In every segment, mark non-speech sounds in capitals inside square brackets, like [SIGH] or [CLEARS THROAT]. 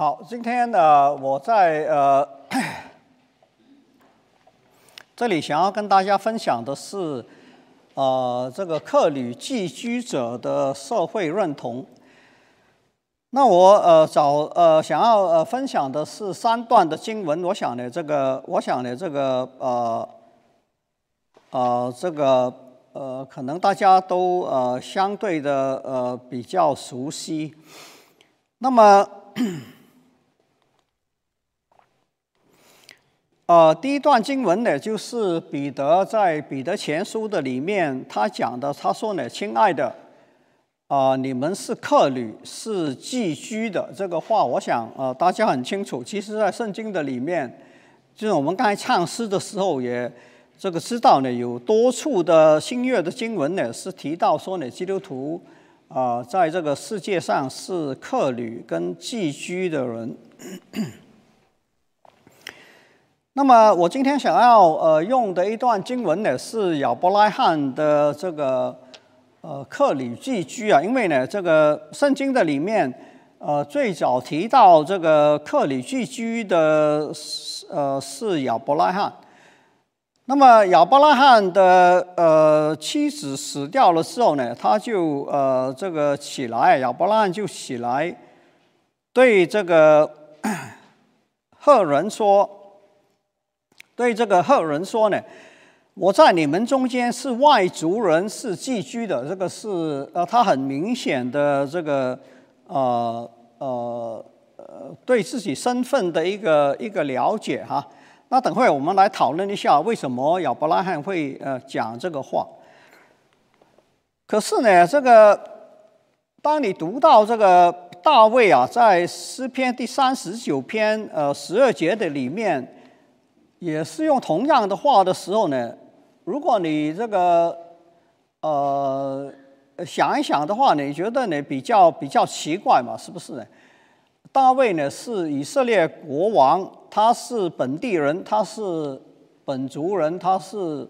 好，今天呢，我在呃 [COUGHS] 这里想要跟大家分享的是，呃，这个客旅寄居者的社会认同。那我呃找呃想要呃分享的是三段的经文，我想呢，这个我想呢，这个呃呃这个呃可能大家都呃相对的呃比较熟悉。那么。呃，第一段经文呢，就是彼得在彼得前书的里面，他讲的，他说呢，亲爱的，啊，你们是客旅，是寄居的，这个话，我想，呃，大家很清楚。其实，在圣经的里面，就是我们刚才唱诗的时候，也这个知道呢，有多处的新约的经文呢，是提到说呢，基督徒啊，在这个世界上是客旅跟寄居的人。那么我今天想要呃用的一段经文呢，是亚伯拉罕的这个呃克里寄居啊，因为呢这个圣经的里面呃最早提到这个克里寄居的呃是亚伯拉罕。那么亚伯拉罕的呃妻子死掉了之后呢，他就呃这个起来，亚伯拉罕就起来对这个 [COUGHS] 赫人说。对这个赫人说呢，我在你们中间是外族人，是寄居的。这个是呃，他很明显的这个呃呃呃对自己身份的一个一个了解哈。那等会我们来讨论一下，为什么亚伯拉罕会呃讲这个话。可是呢，这个当你读到这个大卫啊，在诗篇第三十九篇呃十二节的里面。也是用同样的话的时候呢，如果你这个呃想一想的话，你觉得呢比较比较奇怪嘛？是不是呢？大卫呢是以色列国王，他是本地人，他是本族人，他是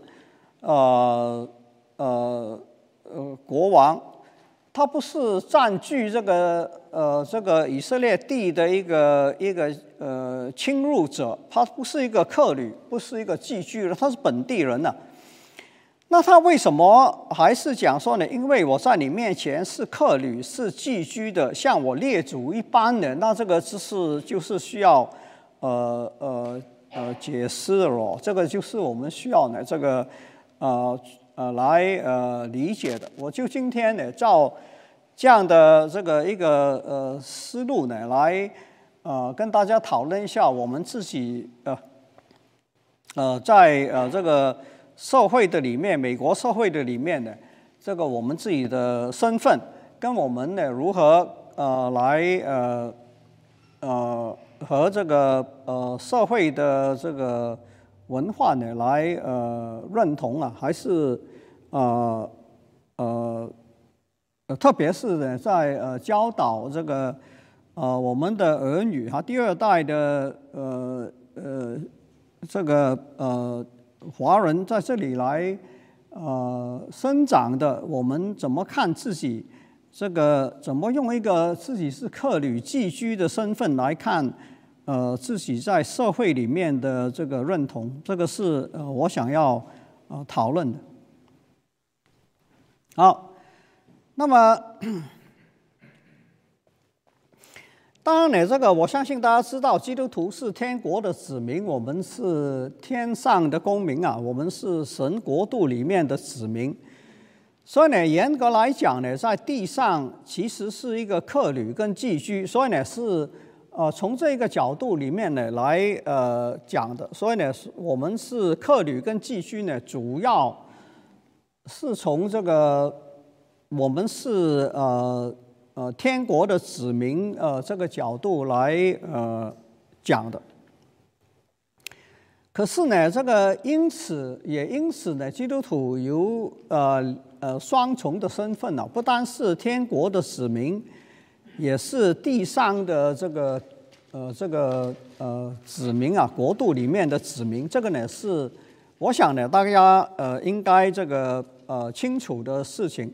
呃呃呃国王。他不是占据这个呃这个以色列地的一个一个呃侵入者，他不是一个客旅，不是一个寄居人，他是本地人呐。那他为什么还是讲说呢？因为我在你面前是客旅，是寄居的，像我列祖一般的。那这个只是就是需要呃呃呃解释了，这个就是我们需要呢这个呃。呃，来呃理解的，我就今天呢，照这样的这个一个呃思路呢，来呃跟大家讨论一下我们自己呃呃在呃这个社会的里面，美国社会的里面呢，这个我们自己的身份跟我们呢如何呃来呃呃和这个呃社会的这个。文化呢，来呃认同啊，还是呃呃呃，特别是呢，在呃教导这个呃我们的儿女哈，第二代的呃呃这个呃华人在这里来呃生长的，我们怎么看自己？这个怎么用一个自己是客旅寄居的身份来看？呃，自己在社会里面的这个认同，这个是呃我想要呃讨论的。好，那么 [CLEARS THROAT] 当然呢，这个我相信大家知道，基督徒是天国的子民，我们是天上的公民啊，我们是神国度里面的子民。所以呢，严格来讲呢，在地上其实是一个客旅跟寄居，所以呢是。呃，从这个角度里面呢来呃讲的，所以呢，我们是客旅跟寄居呢，主要是从这个我们是呃呃天国的子民呃这个角度来呃讲的。可是呢，这个因此也因此呢，基督徒有呃呃双重的身份呢，不单是天国的子民。也是地上的这个呃这个呃子民啊，国度里面的子民，这个呢是我想呢大家呃应该这个呃清楚的事情。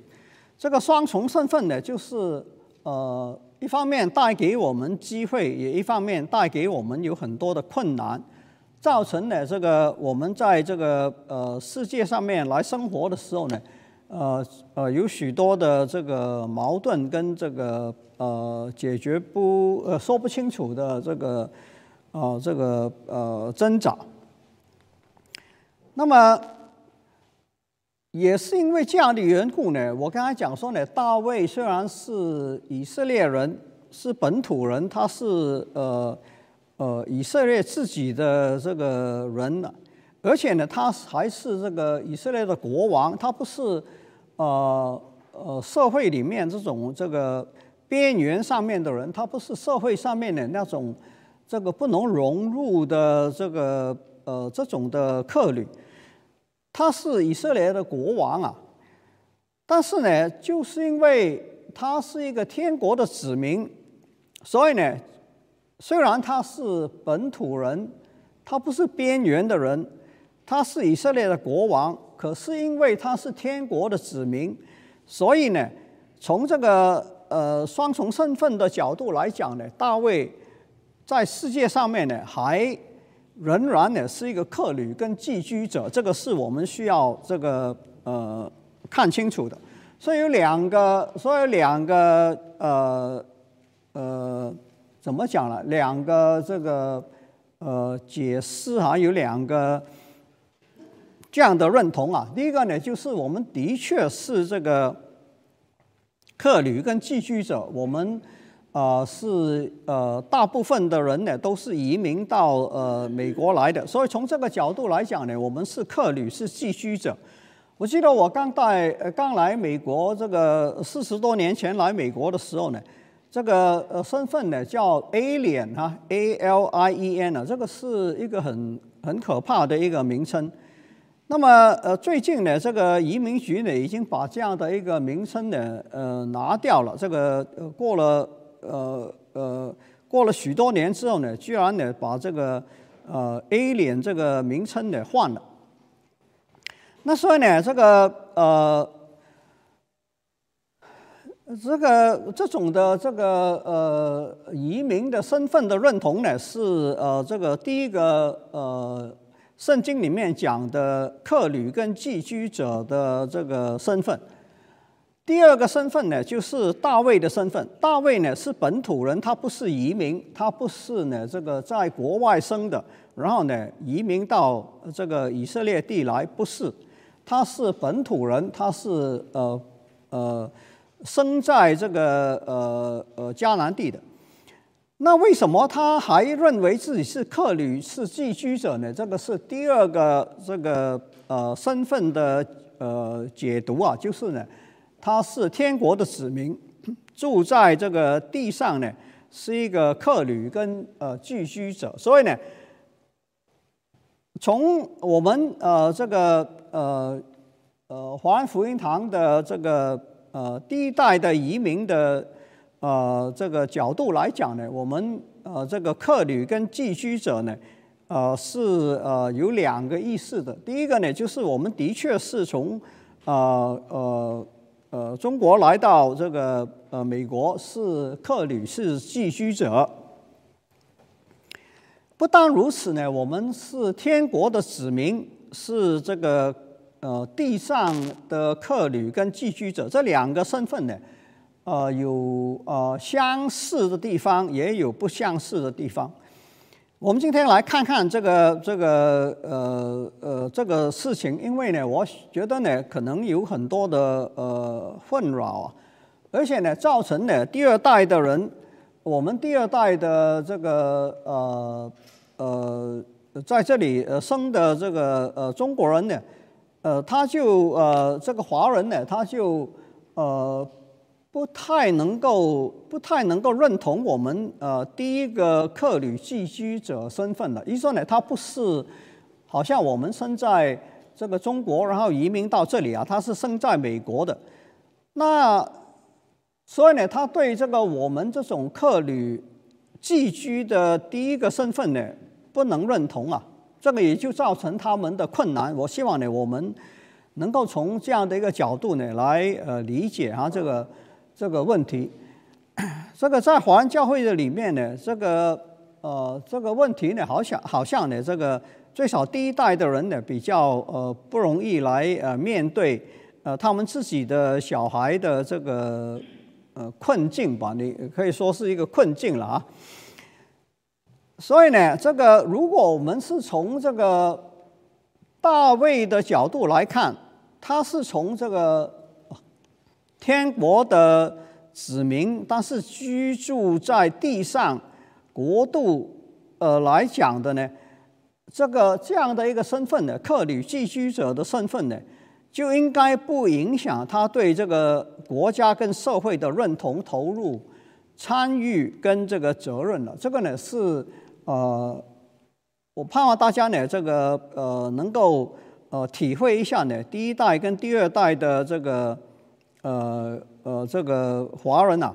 这个双重身份呢，就是呃一方面带给我们机会，也一方面带给我们有很多的困难，造成了这个我们在这个呃世界上面来生活的时候呢，呃呃有许多的这个矛盾跟这个呃解决不呃说不清楚的这个呃这个呃挣扎。那么。也是因为这样的缘故呢，我刚才讲说呢，大卫虽然是以色列人，是本土人，他是呃呃以色列自己的这个人呢，而且呢，他还是这个以色列的国王，他不是呃呃社会里面这种这个边缘上面的人，他不是社会上面的那种这个不能融入的这个呃这种的客旅。他是以色列的国王啊，但是呢，就是因为他是一个天国的子民，所以呢，虽然他是本土人，他不是边缘的人，他是以色列的国王，可是因为他是天国的子民，所以呢，从这个呃双重身份的角度来讲呢，大卫在世界上面呢还。仍然呢是一个客旅跟寄居者，这个是我们需要这个呃看清楚的。所以有两个，所以两个呃呃怎么讲呢？两个这个呃解释哈，有两个这样的认同啊。第一个呢，就是我们的确是这个客旅跟寄居者，我们。啊，是呃，大部分的人呢都是移民到呃美国来的，所以从这个角度来讲呢，我们是客旅，是寄居者。我记得我刚带呃刚来美国这个四十多年前来美国的时候呢，这个呃身份呢叫 alien 哈，A L I E N 啊，这个是一个很很可怕的一个名称。那么呃最近呢，这个移民局呢已经把这样的一个名称呢呃拿掉了，这个呃过了。呃呃，过了许多年之后呢，居然呢把这个呃 A 脸这个名称呢换了。那所以呢，这个呃这个这种的这个呃移民的身份的认同呢，是呃这个第一个呃圣经里面讲的客旅跟寄居者的这个身份。第二个身份呢，就是大卫的身份。大卫呢是本土人，他不是移民，他不是呢这个在国外生的，然后呢移民到这个以色列地来，不是，他是本土人，他是呃呃生在这个呃呃迦南地的。那为什么他还认为自己是客旅、是寄居者呢？这个是第二个这个呃身份的呃解读啊，就是呢。他是天国的子民，[COUGHS] 住在这个地上呢，是一个客旅跟呃寄居者。所以呢，从我们呃这个呃呃华安福音堂的这个呃第一代的移民的呃这个角度来讲呢，我们呃这个客旅跟寄居者呢，呃是呃有两个意思的。第一个呢，就是我们的确是从呃呃。呃，中国来到这个呃美国是客旅，是寄居者。不但如此呢，我们是天国的子民，是这个呃地上的客旅跟寄居者这两个身份呢，呃有呃相似的地方，也有不相似的地方。我们今天来看看这个这个呃呃这个事情，因为呢，我觉得呢，可能有很多的呃困扰啊，而且呢，造成呢第二代的人，我们第二代的这个呃呃在这里生的这个呃中国人呢，呃他就呃这个华人呢，他就呃。不太能够不太能够认同我们呃第一个客旅寄居者身份的，意思说呢，他不是好像我们生在这个中国，然后移民到这里啊，他是生在美国的，那所以呢，他对这个我们这种客旅寄居的第一个身份呢，不能认同啊，这个也就造成他们的困难。我希望呢，我们能够从这样的一个角度呢来呃理解啊这个。这个问题，[CLEARS THROAT] 这个在华人教会的里面呢，这个呃这个问题呢，好像好像呢，这个最少第一代的人呢，比较呃不容易来呃面对呃他们自己的小孩的这个呃困境吧，你可以说是一个困境了啊。所以呢，这个如果我们是从这个大卫的角度来看，他是从这个天国的。子民，但是居住在地上国度，呃来讲的呢，这个这样的一个身份呢，客旅寄居者的身份呢，就应该不影响他对这个国家跟社会的认同、投入、参与跟这个责任了。这个呢是呃，我盼望大家呢，这个呃能够呃体会一下呢，第一代跟第二代的这个呃。呃，这个华人呐，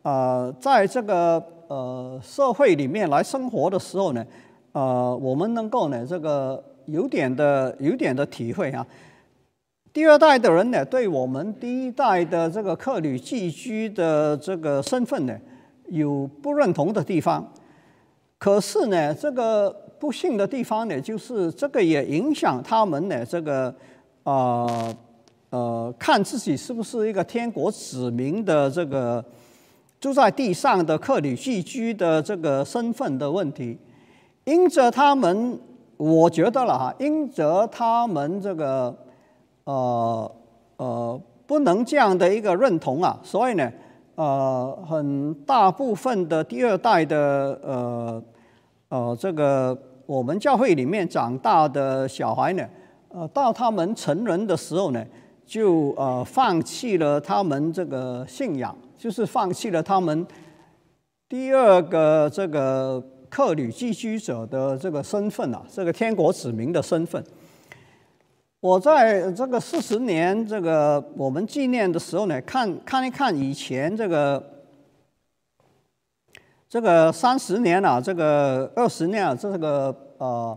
呃，在这个呃社会里面来生活的时候呢，呃，我们能够呢，这个有点的有点的体会啊。第二代的人呢，对我们第一代的这个客旅寄居的这个身份呢，有不认同的地方。可是呢，这个不幸的地方呢，就是这个也影响他们呢，这个啊。呃看自己是不是一个天国子民的这个住在地上的客旅寄居的这个身份的问题，因着他们，我觉得了哈，因着他们这个呃呃不能这样的一个认同啊，所以呢，呃，很大部分的第二代的呃呃这个我们教会里面长大的小孩呢，呃，到他们成人的时候呢。就呃放弃了他们这个信仰，就是放弃了他们第二个这个客旅寄居者的这个身份啊，这个天国子民的身份。我在这个四十年这个我们纪念的时候呢，看看一看以前这个这个三十年啊，这个二十年啊，这个呃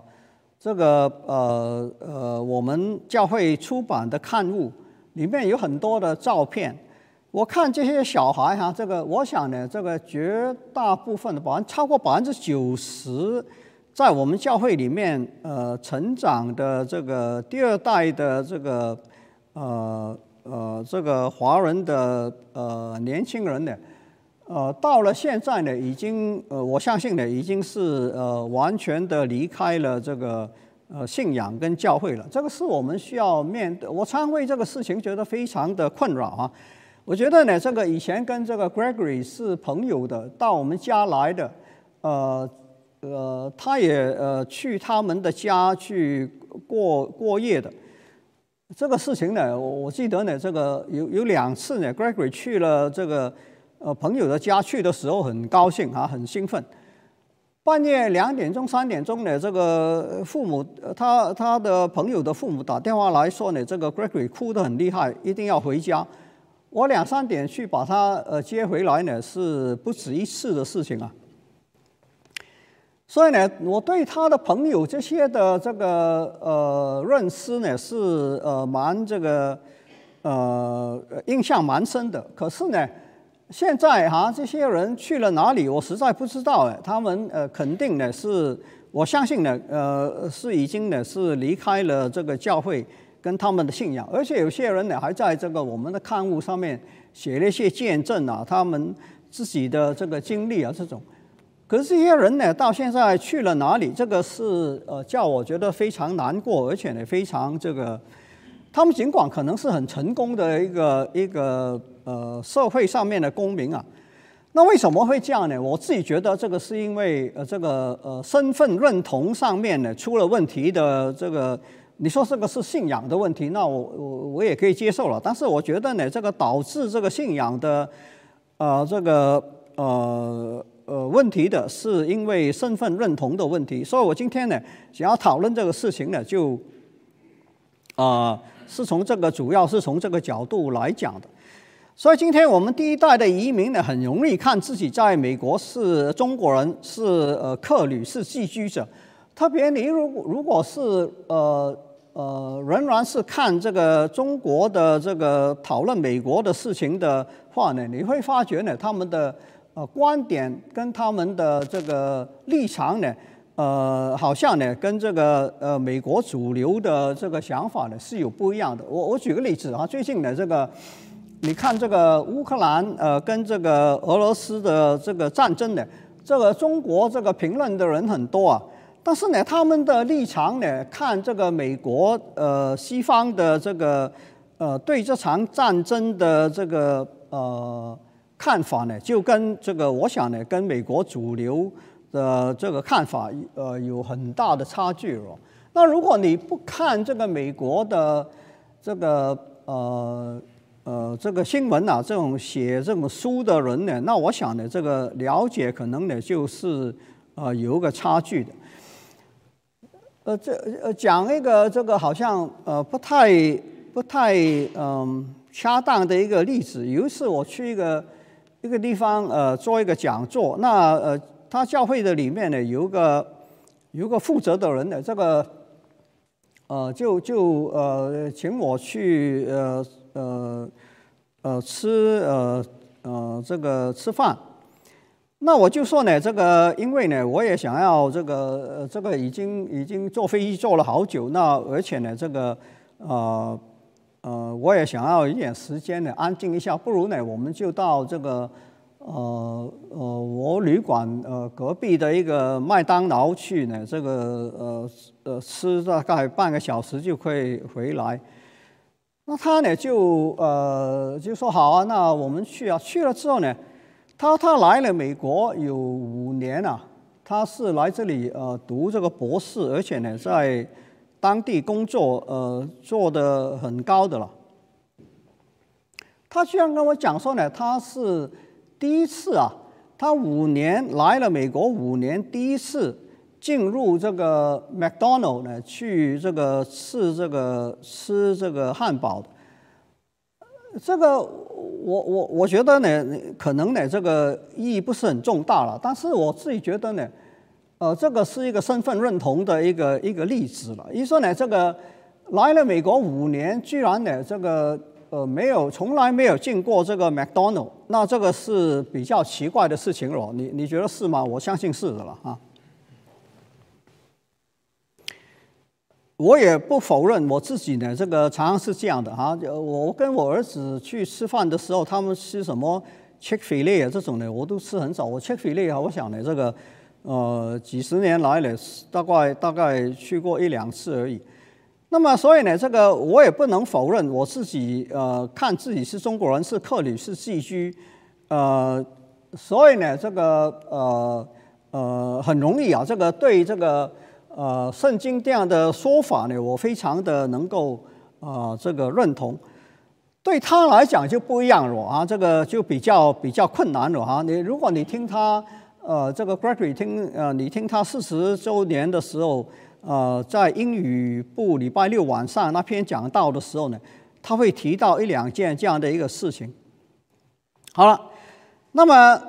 这个呃呃我们教会出版的刊物。里面有很多的照片，我看这些小孩哈，这个我想呢，这个绝大部分的百分超过百分之九十，在我们教会里面呃成长的这个第二代的这个呃呃这个华人的呃年轻人呢，呃到了现在呢，已经呃我相信呢，已经是呃完全的离开了这个。呃，信仰跟教会了，这个是我们需要面对。我常为这个事情觉得非常的困扰啊。我觉得呢，这个以前跟这个 Gregory 是朋友的，到我们家来的，呃呃，他也呃去他们的家去过过夜的。这个事情呢，我记得呢，这个有有两次呢，Gregory 去了这个呃朋友的家去的时候，很高兴啊，很兴奋。半夜两点钟、三点钟呢，这个父母，他他的朋友的父母打电话来说呢，这个 Gregory 哭得很厉害，一定要回家。我两三点去把他呃接回来呢，是不止一次的事情啊。所以呢，我对他的朋友这些的这个呃认识呢，是呃蛮这个呃印象蛮深的。可是呢。现在哈，这些人去了哪里？我实在不知道哎。他们呃，肯定呢是，我相信呢，呃，是已经呢是离开了这个教会跟他们的信仰，而且有些人呢还在这个我们的刊物上面写了一些见证啊，他们自己的这个经历啊这种。可是这些人呢，到现在去了哪里？这个是呃，叫我觉得非常难过，而且呢非常这个，他们尽管可能是很成功的一个一个。呃，社会上面的公民啊，那为什么会这样呢？我自己觉得这个是因为呃，这个呃身份认同上面呢出了问题的这个，你说这个是信仰的问题，那我我我也可以接受了。但是我觉得呢，这个导致这个信仰的呃这个呃呃问题的是因为身份认同的问题，所以我今天呢想要讨论这个事情呢，就啊是从这个主要是从这个角度来讲的。所以今天我们第一代的移民呢，很容易看自己在美国是中国人，是呃客旅，是寄居者。特别你如果如果是呃呃仍然是看这个中国的这个讨论美国的事情的话呢，你会发觉呢，他们的呃观点跟他们的这个立场呢，呃，好像呢跟这个呃美国主流的这个想法呢是有不一样的。我我举个例子啊，最近呢这个。你看这个乌克兰呃跟这个俄罗斯的这个战争呢，这个中国这个评论的人很多啊，但是呢他们的立场呢看这个美国呃西方的这个呃对这场战争的这个呃看法呢，就跟这个我想呢跟美国主流的这个看法呃有很大的差距哦。那如果你不看这个美国的这个呃。呃，这个新闻啊，这种写这种书的人呢，那我想呢，这个了解可能呢，就是呃有个差距的。呃，这呃讲一个这个好像呃不太不太嗯恰当的一个例子。有一次我去一个一个地方呃做一个讲座，那呃他教会的里面呢有个有个负责的人呢，这个呃就就呃请我去呃。呃，呃，吃呃呃这个吃饭，那我就说呢，这个因为呢，我也想要这个呃这个已经已经坐飞机坐了好久，那而且呢，这个呃呃我也想要一点时间呢，安静一下，不如呢，我们就到这个呃呃我旅馆呃隔壁的一个麦当劳去呢，这个呃呃吃大概半个小时就可以回来。那他呢就呃就说好啊，那我们去啊。去了之后呢，他他来了美国有五年了，他是来这里呃读这个博士，而且呢在当地工作呃做的很高的了。他居然跟我讲说呢，他是第一次啊，他五年来了美国五年第一次。进入这个麦当劳呢，去这个吃这个吃这个汉堡，这个我我我觉得呢，可能呢这个意义不是很重大了。但是我自己觉得呢，呃，这个是一个身份认同的一个一个例子了。一说呢，这个来了美国五年，居然呢这个呃没有从来没有进过这个麦当劳，那这个是比较奇怪的事情了。你你觉得是吗？我相信是的了啊。我也不否认我自己呢，这个常常是这样的哈。我跟我儿子去吃饭的时候，他们吃什么 Chick Fil A 啊这种呢，我都吃很少。我 Chick Fil A 啊，我想呢，这个呃几十年来呢，大概大概去过一两次而已。那么所以呢，这个我也不能否认我自己呃看自己是中国人，是客旅，是寄居，呃，所以呢，这个呃呃很容易啊，这个对这个。呃，圣经这样的说法呢，我非常的能够呃这个认同。对他来讲就不一样了啊，这个就比较比较困难了哈。你如果你听他呃这个 Gregory 听呃你听他四十周年的时候，呃在英语部礼拜六晚上那篇讲道的时候呢，他会提到一两件这样的一个事情。好了，那么。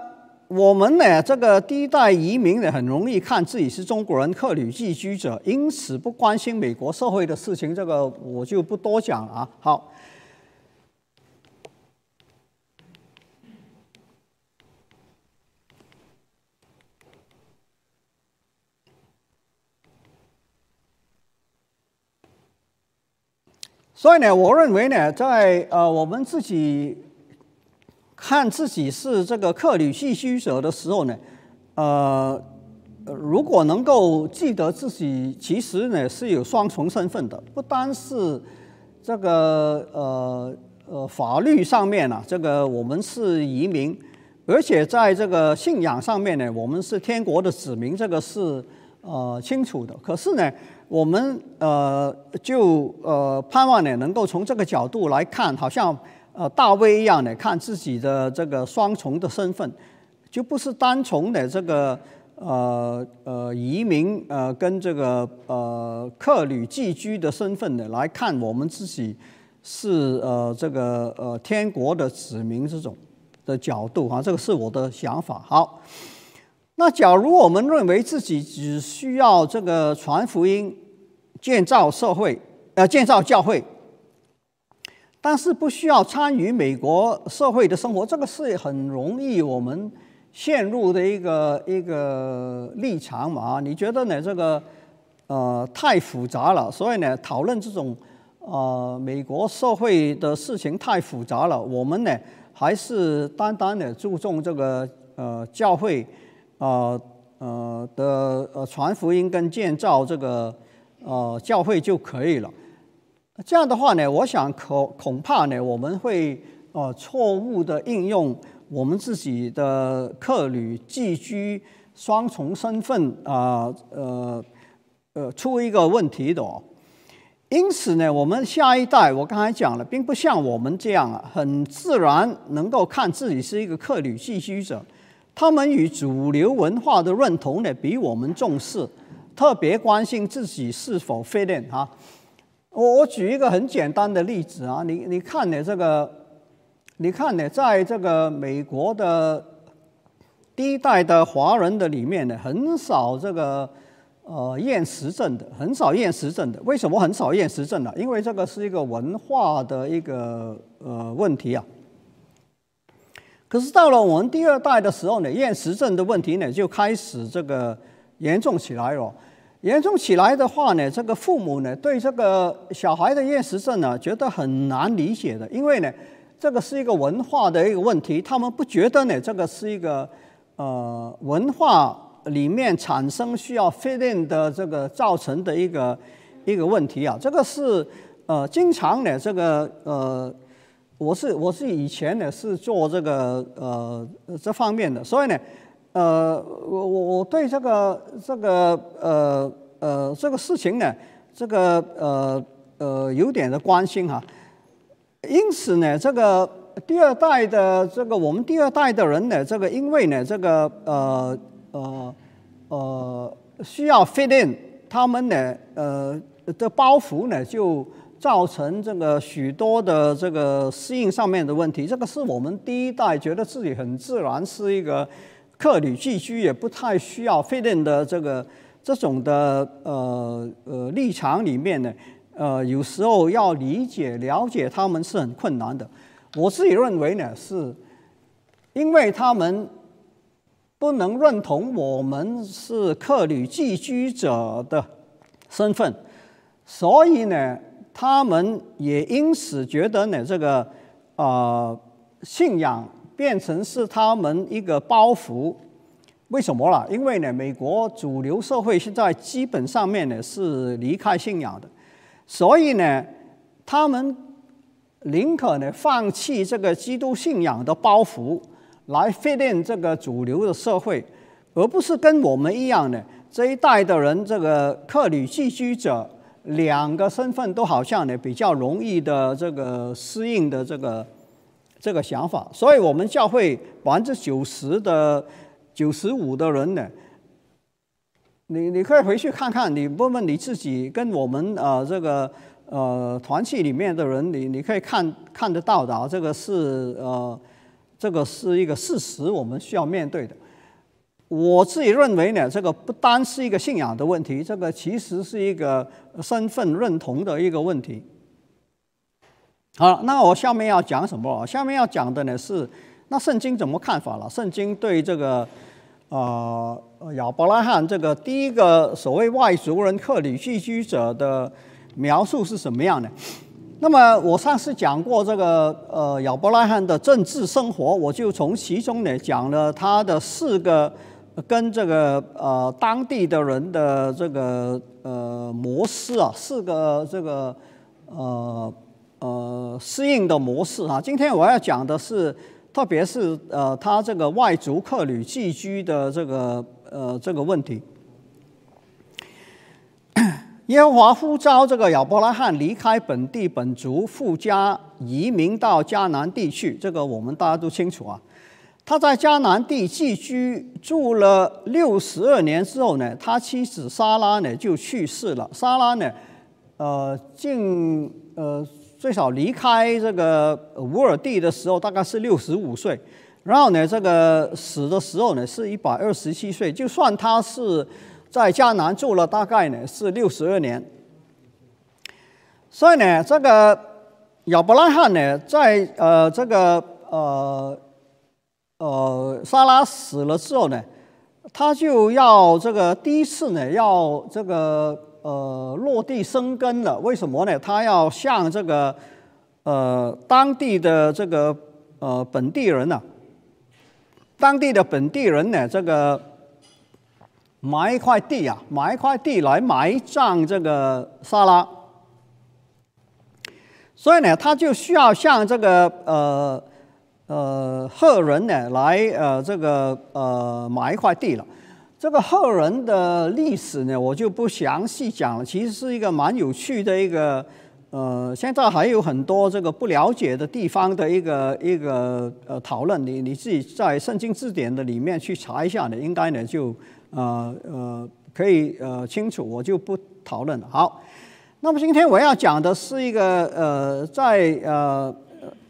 我们呢，这个第一代移民呢，很容易看自己是中国人、客旅寄居者，因此不关心美国社会的事情。这个我就不多讲了啊。好，所以呢，我认为呢，在呃我们自己。看自己是这个客旅寄居者的时候呢，呃，如果能够记得自己其实呢是有双重身份的，不单是这个呃呃法律上面啊，这个我们是移民，而且在这个信仰上面呢，我们是天国的子民，这个是呃清楚的。可是呢，我们呃就呃盼望呢能够从这个角度来看，好像。呃，大卫一样的看自己的这个双重的身份，就不是单从的这个呃呃移民呃跟这个呃客旅寄居的身份的来看我们自己是呃这个呃天国的子民这种的角度啊，这个是我的想法。好，那假如我们认为自己只需要这个传福音、建造社会呃建造教会。但是不需要参与美国社会的生活，这个是很容易我们陷入的一个一个立场嘛？你觉得呢？这个呃太复杂了，所以呢，讨论这种呃美国社会的事情太复杂了。我们呢，还是单单的注重这个呃教会呃呃的呃传福音跟建造这个呃教会就可以了。这样的话呢，我想可恐怕呢，我们会呃错误的应用我们自己的客旅寄居双重身份啊呃呃出一个问题的哦。因此呢，我们下一代我刚才讲了，并不像我们这样啊，很自然能够看自己是一个客旅寄居者。他们与主流文化的认同呢，比我们重视，特别关心自己是否 fit in 哈。我我举一个很简单的例子啊，你你看呢这个，你看呢在这个美国的第一代的华人的里面呢，很少这个呃厌食症的，很少厌食症的。为什么很少厌食症呢？因为这个是一个文化的一个呃问题啊。可是到了我们第二代的时候呢，厌食症的问题呢就开始这个严重起来了。严重起来的话呢，这个父母呢对这个小孩的厌食症呢觉得很难理解的，因为呢这个是一个文化的一个问题，他们不觉得呢这个是一个呃文化里面产生需要 fit in 的这个造成的一个一个问题啊，这个是呃经常呢这个呃我是我是以前呢是做这个呃这方面的，所以呢。呃，我我我对这个这个呃呃这个事情呢，这个呃呃有点的关心哈。因此呢，这个第二代的这个我们第二代的人呢，这个因为呢这个呃呃呃需要 fit in，他们呢呃的包袱呢就造成这个许多的这个适应上面的问题。这个是我们第一代觉得自己很自然是一个。客旅寄居也不太需要费电的这个这种的呃呃立场里面呢，呃有时候要理解了解他们是很困难的。我自己认为呢，是因为他们不能认同我们是客旅寄居者的身份，所以呢，他们也因此觉得呢，这个啊信仰。变成是他们一个包袱，为什么啦？因为呢，美国主流社会现在基本上面呢是离开信仰的，所以呢，他们宁可呢放弃这个基督信仰的包袱，来 fit in 这个主流的社会，而不是跟我们一样呢这一代的人这个客旅寄居者两个身份都好像呢比较容易的这个适应的这个。这个想法，所以我们教会百分之九十的九十五的人呢，你你可以回去看看，你问问你自己，跟我们呃这个呃团契里面的人，你你可以看看得到的，这个是呃这个是一个事实，我们需要面对的。我自己认为呢，这个不单是一个信仰的问题，这个其实是一个身份认同的一个问题。好，那我下面要讲什么？下面要讲的呢是，那圣经怎么看法了？圣经对这个，呃，亚伯拉罕这个第一个所谓外族人克里寄居者的描述是什么样的？那么我上次讲过这个，呃，亚伯拉罕的政治生活，我就从其中呢讲了他的四个跟这个呃当地的人的这个呃模式啊，四个这个呃。呃，适应的模式啊，今天我要讲的是，特别是呃，他这个外族客旅寄居的这个呃这个问题。耶和华呼召这个亚伯拉罕离开本地本族，富家移民到迦南地区，这个我们大家都清楚啊。他在迦南地寄居住了六十二年之后呢，他妻子莎拉呢就去世了。莎拉呢，呃，近呃。最少离开这个乌尔地的时候，大概是六十五岁，然后呢，这个死的时候呢，是一百二十七岁。就算他是在迦南住了大概呢是六十二年，所以呢，这个亚伯拉罕呢，在呃这个呃呃，沙拉死了之后呢，他就要这个第一次呢，要这个呃落地生根了。为什么呢？他要向这个呃当地的这个呃本地人呢，当地的本地人呢，这个买一块地啊，买一块地来埋葬这个沙拉。所以呢，他就需要向这个呃呃赫人呢来呃这个呃买一块地了。这个赫人的历史呢，我就不详细讲了。其实是一个蛮有趣的一个呃，现在还有很多这个不了解的地方的一个一个呃讨论。你你自己在圣经字典的里面去查一下呢，应该呢就呃呃可以呃清楚。我就不讨论了。好。那么今天我要讲的是一个呃，在呃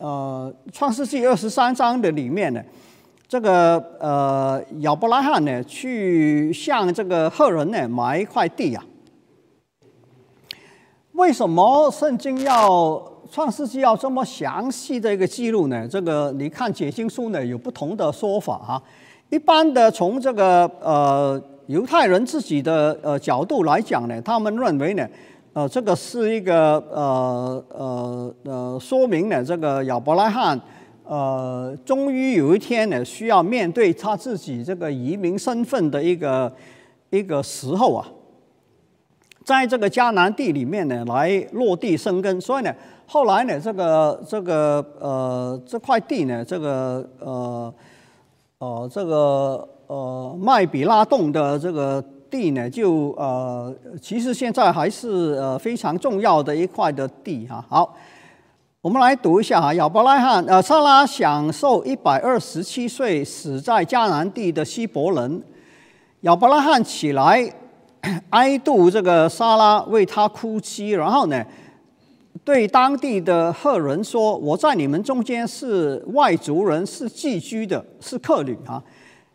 呃创世纪二十三章的里面呢，这个呃亚伯拉罕呢去向这个赫人呢买一块地啊。为什么圣经要创世纪要这么详细的一个记录呢？这个你看解经书呢有不同的说法啊。一般的从这个呃犹太人自己的呃角度来讲呢，他们认为呢。呃，这个是一个呃呃呃，说明呢，这个亚伯拉罕呃，终于有一天呢，需要面对他自己这个移民身份的一个一个时候啊，在这个迦南地里面呢，来落地生根。所以呢，后来呢，这个这个呃这块地呢，这个呃呃这个呃麦比拉洞的这个。地呢，就呃，其实现在还是呃非常重要的一块的地哈。好，我们来读一下哈。亚伯拉罕呃，萨拉享受一百二十七岁，死在迦南地的希伯伦。亚伯拉罕起来哀悼这个萨拉，为他哭泣，然后呢，对当地的赫人说：“我在你们中间是外族人，是寄居的，是客旅啊。”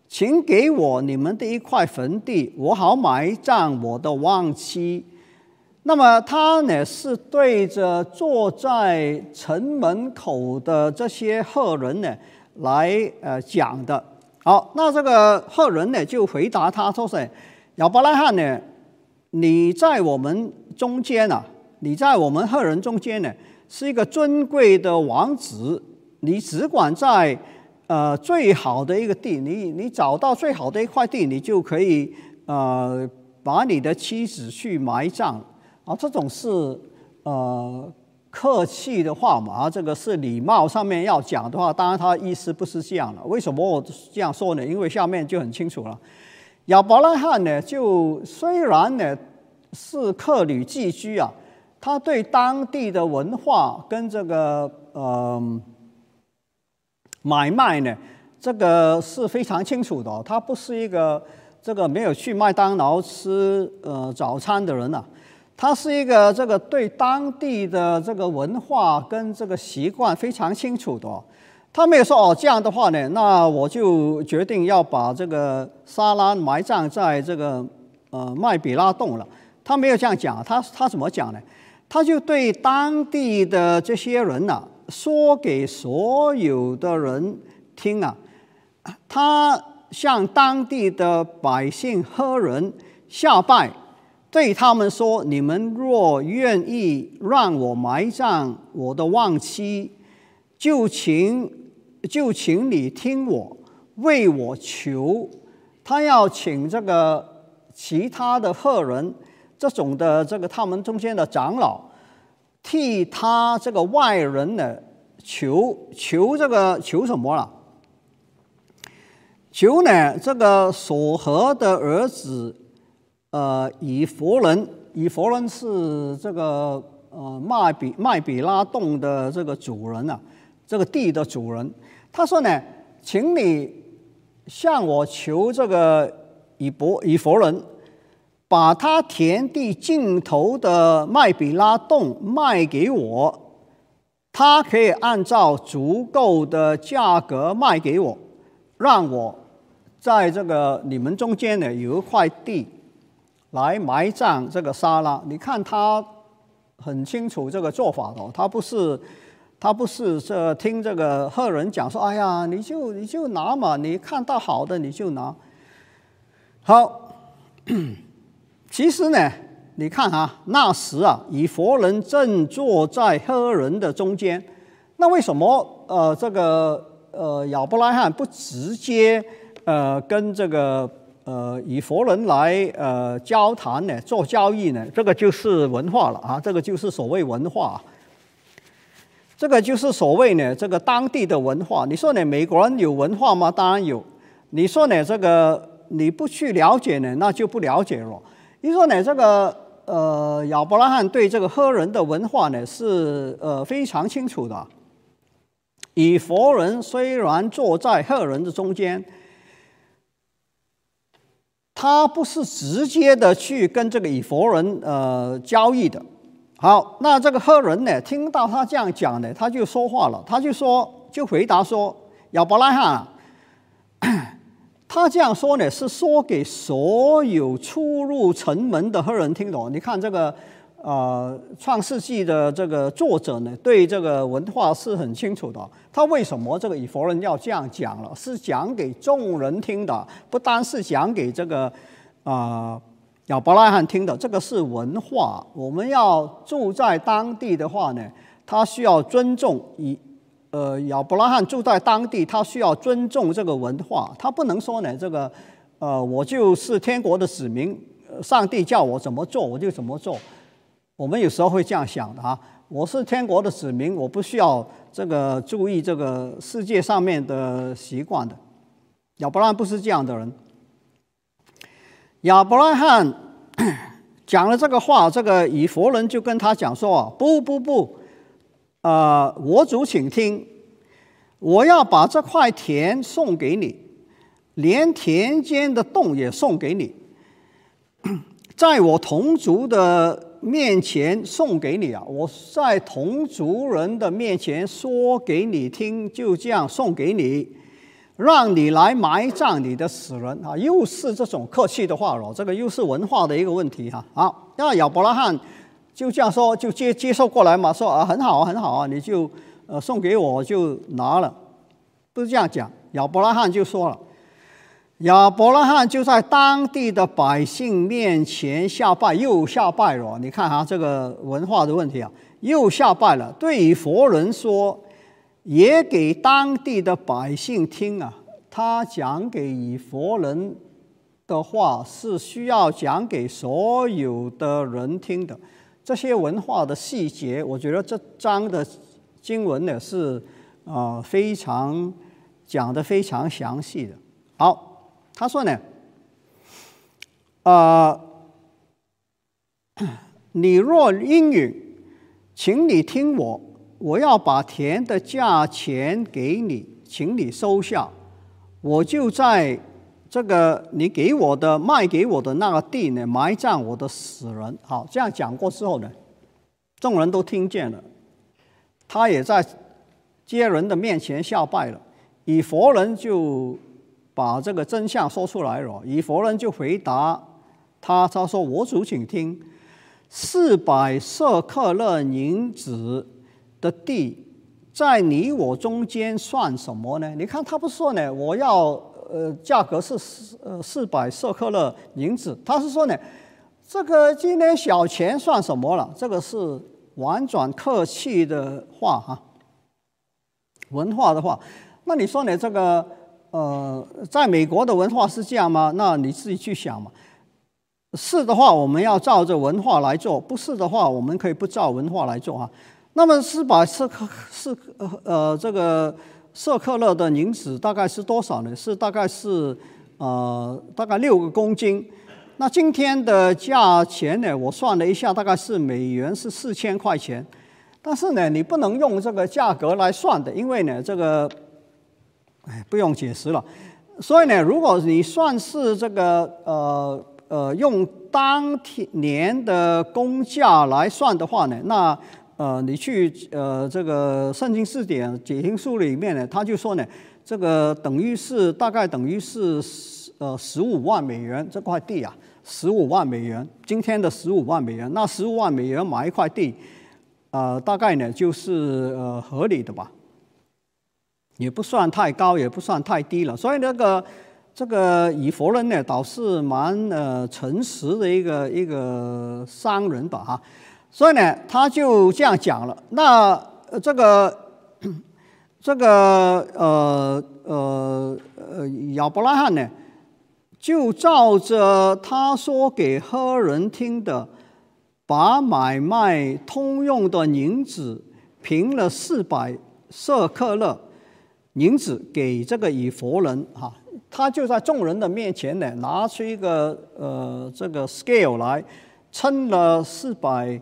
请给我你们的一块坟地，我好埋葬我的亡妻。那么他呢是对着坐在城门口的这些赫人呢来呃讲的。好，那这个赫人呢就回答他说：“是亚伯拉罕呢，你在我们中间啊，你在我们赫人中间呢是一个尊贵的王子，你只管在。”呃，最好的一个地，你你找到最好的一块地，你就可以呃把你的妻子去埋葬啊。这种是呃客气的话嘛，啊，这个是礼貌上面要讲的话。当然，他意思不是这样的。为什么我这样说呢？因为下面就很清楚了。亚伯拉罕呢，就虽然呢是客旅寄居啊，他对当地的文化跟这个呃。买卖呢，这个是非常清楚的。他不是一个这个没有去麦当劳吃呃早餐的人呐，他是一个这个对当地的这个文化跟这个习惯非常清楚的。他没有说哦这样的话呢，那我就决定要把这个沙拉埋葬在这个呃麦比拉洞了。他没有这样讲，他他怎么讲呢？他就对当地的这些人呐。说给所有的人听啊！他向当地的百姓喝人下拜，对他们说：“你们若愿意让我埋葬我的亡妻，就请就请你听我为我求。”他要请这个其他的赫人，这种的这个他们中间的长老。替他这个外人呢求求这个求什么了？求呢这个所合的儿子，呃，以佛人，以佛人是这个呃麦比麦比拉洞的这个主人啊，这个地的主人。他说呢，请你向我求这个以伯以佛人。把他田地尽头的麦比拉洞卖给我，他可以按照足够的价格卖给我，让我在这个你们中间呢有一块地来埋葬这个沙拉。你看他很清楚这个做法的，他不是他不是这听这个赫人讲说，哎呀，你就你就拿嘛，你看到好的你就拿。好，其实呢，你看哈，那时啊，以佛人正坐在赫人的中间，那为什么呃这个呃亚伯拉罕不直接呃跟这个呃以佛人来呃交谈呢，做交易呢？这个就是文化了啊，这个就是所谓文化。这个就是所谓呢，这个当地的文化。你说呢，美国人有文化吗？当然有。你说呢，这个你不去了解呢，那就不了解了。你说呢，这个呃，亚伯拉罕对这个赫人的文化呢是呃非常清楚的。以佛人虽然坐在赫人的中间，他不是直接的去跟这个以佛人呃交易的。好，那这个赫人呢，听到他这样讲呢，他就说话了，他就说，就回答说，[COUGHS] 亚伯拉罕，他这样说呢，是说给所有出入城门的赫人听懂。你看这个，呃，创世纪的这个作者呢，对这个文化是很清楚的。他为什么这个以佛人要这样讲了？是讲给众人听的，不单是讲给这个，啊。亚伯拉罕听的这个是文化，我们要住在当地的话呢，他需要尊重以，呃，亚伯拉罕住在当地，他需要尊重这个文化，他不能说呢，这个，呃，我就是天国的子民，上帝叫我怎么做我就怎么做。我们有时候会这样想的哈，我是天国的子民，我不需要这个注意这个世界上面的习惯的。亚伯拉罕不是这样的人。亚伯拉罕讲了这个话，这个以佛人就跟他讲说：“不不不，呃，我主请听，我要把这块田送给你，连田间的洞也送给你，[COUGHS] 在我同族的面前送给你啊！我在同族人的面前说给你听，就这样送给你。”让你来埋葬你的死人啊！又是这种客气的话了，这个又是文化的一个问题哈。好，那亚伯拉罕就这样说，就接接受过来嘛，说啊很好啊很好啊，你就呃送给我就拿了，不是这样讲。亚伯拉罕就说了，亚伯拉罕就在当地的百姓面前下拜，又下拜了。你看哈，这个文化的问题啊，又下拜了。对于佛人说。也给当地的百姓听啊，他讲给以佛人的话是需要讲给所有的人听的。这些文化的细节，我觉得这章的经文呢是啊非常讲的非常详细的。好，他说呢，啊，[COUGHS] 你若应允，请你听我。我要把田的价钱给你，请你收下。我就在这个你给我的卖给我的那个地呢，埋葬我的死人。好，这样讲过之后呢，众人都听见了。他也在接人的面前下拜了。以佛人就把这个真相说出来了。以佛人就回答他，他说：“我主，请听，四百舍克勒银子。”的地在你我中间算什么呢？你看他不说呢，我要呃价格是四呃四百舍克勒银子，他是说呢，这个今天小钱算什么了？这个是婉转客气的话哈，文化的话，那你说呢？这个呃，在美国的文化是这样吗？那你自己去想嘛。是的话，我们要照着文化来做；不是的话，我们可以不照文化来做哈。那么是把色克是呃这个色克勒的银子大概是多少呢？是大概是呃大概六个公斤。那今天的价钱呢？我算了一下，大概是美元是四千块钱。但是呢，你不能用这个价格来算的，因为呢这个哎不用解释了。所以呢，如果你算是这个呃呃用当天年的工价来算的话呢，那呃，你去呃这个圣经字典解经书里面呢，他就说呢，这个等于是大概等于是呃十五万美元这块地啊，十五万美元，今天的十五万美元，那十五万美元买一块地，呃，大概呢就是呃合理的吧，也不算太高，也不算太低了。所以那个这个以佛人呢，倒是蛮呃诚实的一个一个商人吧哈。所以呢，他就这样讲了。那这个。[COUGHS] 这个呃呃呃亚伯拉罕呢，就照着他说给赫人听的，把买卖通用的银子平了四百舍克勒银子给这个以佛人哈，他就在众人的面前呢，拿出一个呃这个 scale 来称了四百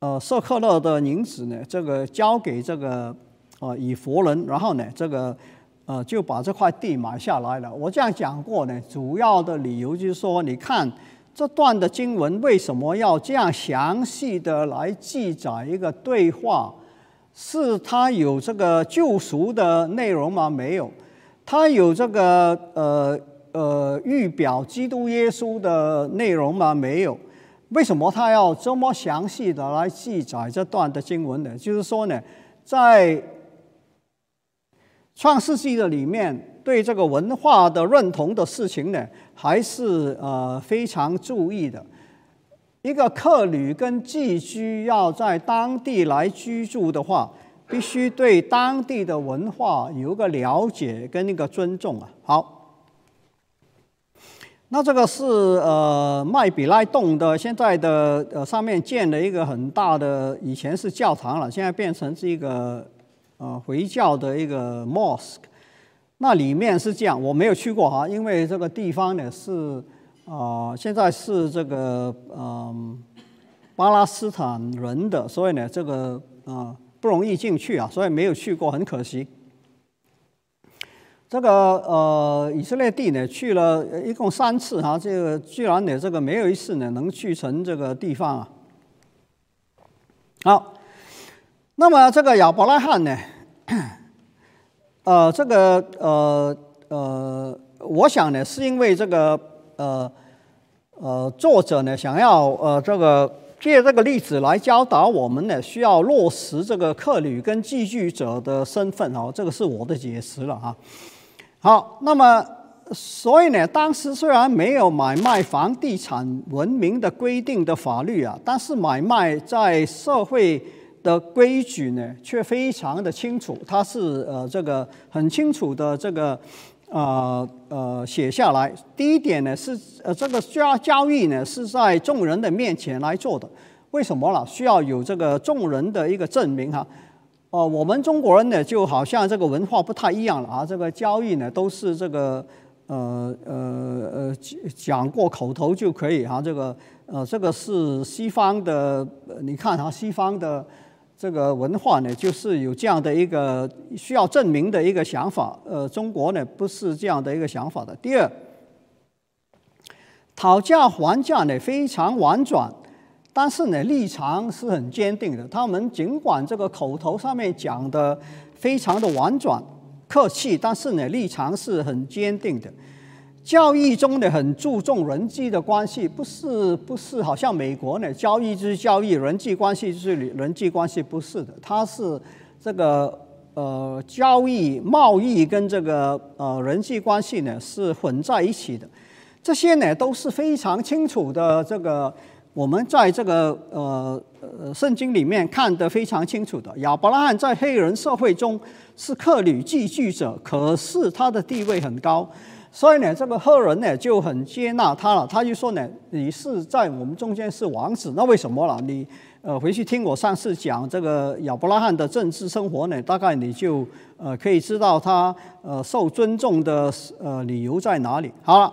呃舍克勒的银子呢，这个交给这个。啊，以佛人，然后呢，这个，呃，就把这块地买下来了。我这样讲过呢，主要的理由就是说，你看这段的经文为什么要这样详细的来记载一个对话？是它有这个救赎的内容吗？没有，它有这个呃呃预表基督耶稣的内容吗？没有。为什么他要这么详细的来记载这段的经文呢？就是说呢，在创世纪的里面对这个文化的认同的事情呢，还是呃非常注意的。一个客旅跟寄居要在当地来居住的话，必须对当地的文化有个了解跟一个尊重啊。好，那这个是呃麦比拉洞的，现在的呃上面建了一个很大的，以前是教堂了，现在变成是一个。呃，回教的一个 mosque，那里面是这样，我没有去过哈，因为这个地方呢是啊，现在是这个嗯巴勒斯坦人的，所以呢这个啊不容易进去啊，所以没有去过，很可惜。这个呃以色列地呢去了一共三次哈，这个居然呢这个没有一次呢能去成这个地方啊。好。那么这个亚伯拉罕呢？呃，这个呃呃，我想呢，是因为这个呃呃，作者呢想要呃这个借这个例子来教导我们呢，需要落实这个客旅跟寄居者的身份哦，这个是我的解释了哈。好，那么所以呢，当时虽然没有买卖房地产文明的规定的法律啊，但是买卖在社会。的规矩呢，却非常的清楚，它是呃这个很清楚的这个呃呃写下来。第一点呢是呃这个交交易呢是在众人的面前来做的，为什么呢？需要有这个众人的一个证明哈。哦，我们中国人呢就好像这个文化不太一样了啊，这个交易呢都是这个呃呃呃讲过口头就可以哈，这个呃这个是西方的，你看哈西方的。这个文化呢，就是有这样的一个需要证明的一个想法。呃，中国呢不是这样的一个想法的。第二，讨价还价呢非常婉转，但是呢立场是很坚定的。他们尽管这个口头上面讲的非常的婉转客气，但是呢立场是很坚定的。交易中呢，很注重人际的关系，不是不是，好像美国呢，交易就是交易，人际关系就是人际关系，不是的，它是这个呃交易贸易跟这个呃人际关系呢是混在一起的，这些呢都是非常清楚的。这个我们在这个呃呃圣经里面看得非常清楚的。亚伯拉罕在黑人社会中是客旅寄居者，可是他的地位很高。所以呢，这个赫人呢就很接纳他了。他就说呢：“你是在我们中间是王子，那为什么了？你呃回去听我上次讲这个亚伯拉罕的政治生活呢，大概你就呃可以知道他呃受尊重的呃理由在哪里。”好了，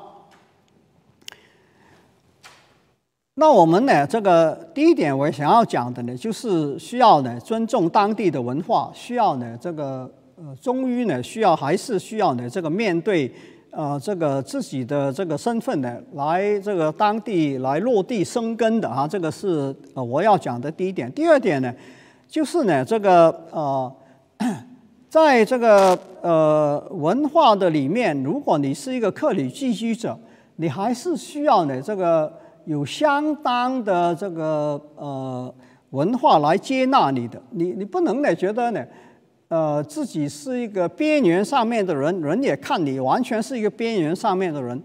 那我们呢这个第一点我想要讲的呢，就是需要呢尊重当地的文化，需要呢这个呃终于呢需要还是需要呢这个面对。呃，这个自己的这个身份呢，来这个当地来落地生根的哈，这个是呃我要讲的第一点。第二点呢，就是呢这个呃，在这个呃文化的里面，如果你是一个客旅寄居者，你还是需要呢这个有相当的这个呃文化来接纳你的。你你不能呢觉得呢，呃，自己是一个边缘上面的人，人也看你完全是一个边缘上面的人。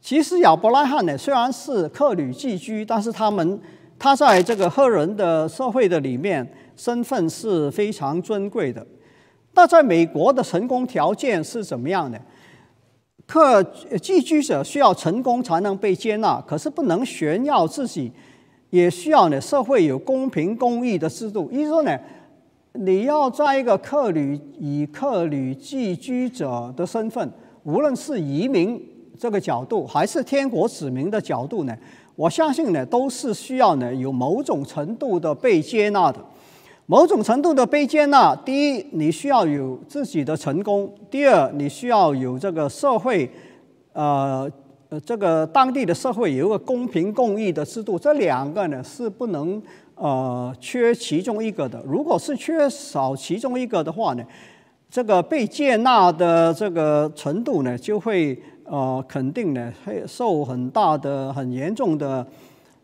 其实亚伯拉罕呢，虽然是客旅寄居，但是他们他在这个赫人的社会的里面，身份是非常尊贵的。那在美国的成功条件是怎么样的？客寄居者需要成功才能被接纳，可是不能炫耀自己，也需要呢社会有公平公义的制度。意思说呢，你要在一个客旅以客旅寄居者的身份，无论是移民这个角度，还是天国子民的角度呢，我相信呢都是需要呢有某种程度的被接纳的。某种程度的被接纳，第一，你需要有自己的成功；第二，你需要有这个社会，呃，这个当地的社会有一个公平公义的制度。这两个呢是不能呃缺其中一个的。如果是缺少其中一个的话呢，这个被接纳的这个程度呢就会呃肯定呢会受很大的、很严重的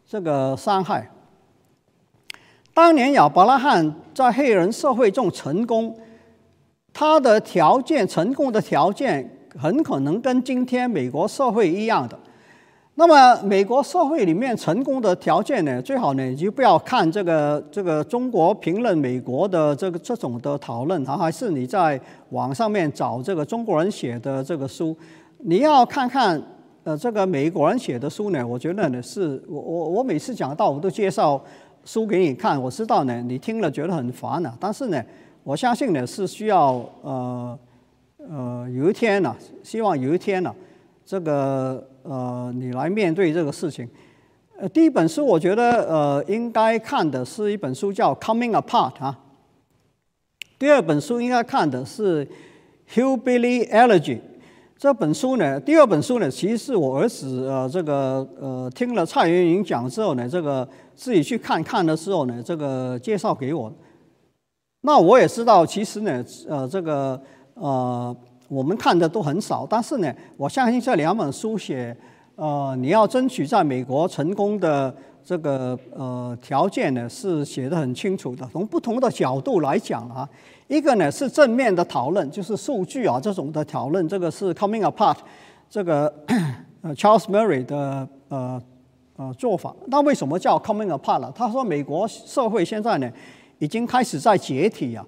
这个伤害。当年亚伯拉罕在黑人社会中成功，他的条件成功的条件很可能跟今天美国社会一样的。那么美国社会里面成功的条件呢，最好呢你就不要看这个这个中国评论美国的这个这种的讨论啊，还是你在网上面找这个中国人写的这个书，你要看看呃这个美国人写的书呢，我觉得呢是我我我每次讲到我都介绍。书给你看，我知道呢，你听了觉得很烦呢。但是呢，我相信呢是需要呃呃有一天呢，希望有一天呢，这个呃你来面对这个事情。呃，第一本书我觉得呃应该看的是一本书叫《Coming Apart》啊。第二本书应该看的是《Hillbilly Elegy》。这本书呢，第二本书呢，其实是我儿子呃，这个呃，听了蔡元云讲之后呢，这个自己去看看的时候呢，这个介绍给我。那我也知道，其实呢，呃，这个呃，我们看的都很少，但是呢，我相信这两本书写，呃，你要争取在美国成功的这个呃条件呢，是写的很清楚的，从不同的角度来讲啊。一个呢是正面的讨论，就是数据啊这种的讨论，这个是 coming apart，这个 [COUGHS] 呃 Charles Murray 的呃呃做法。那为什么叫 coming apart 了？他说美国社会现在呢已经开始在解体啊，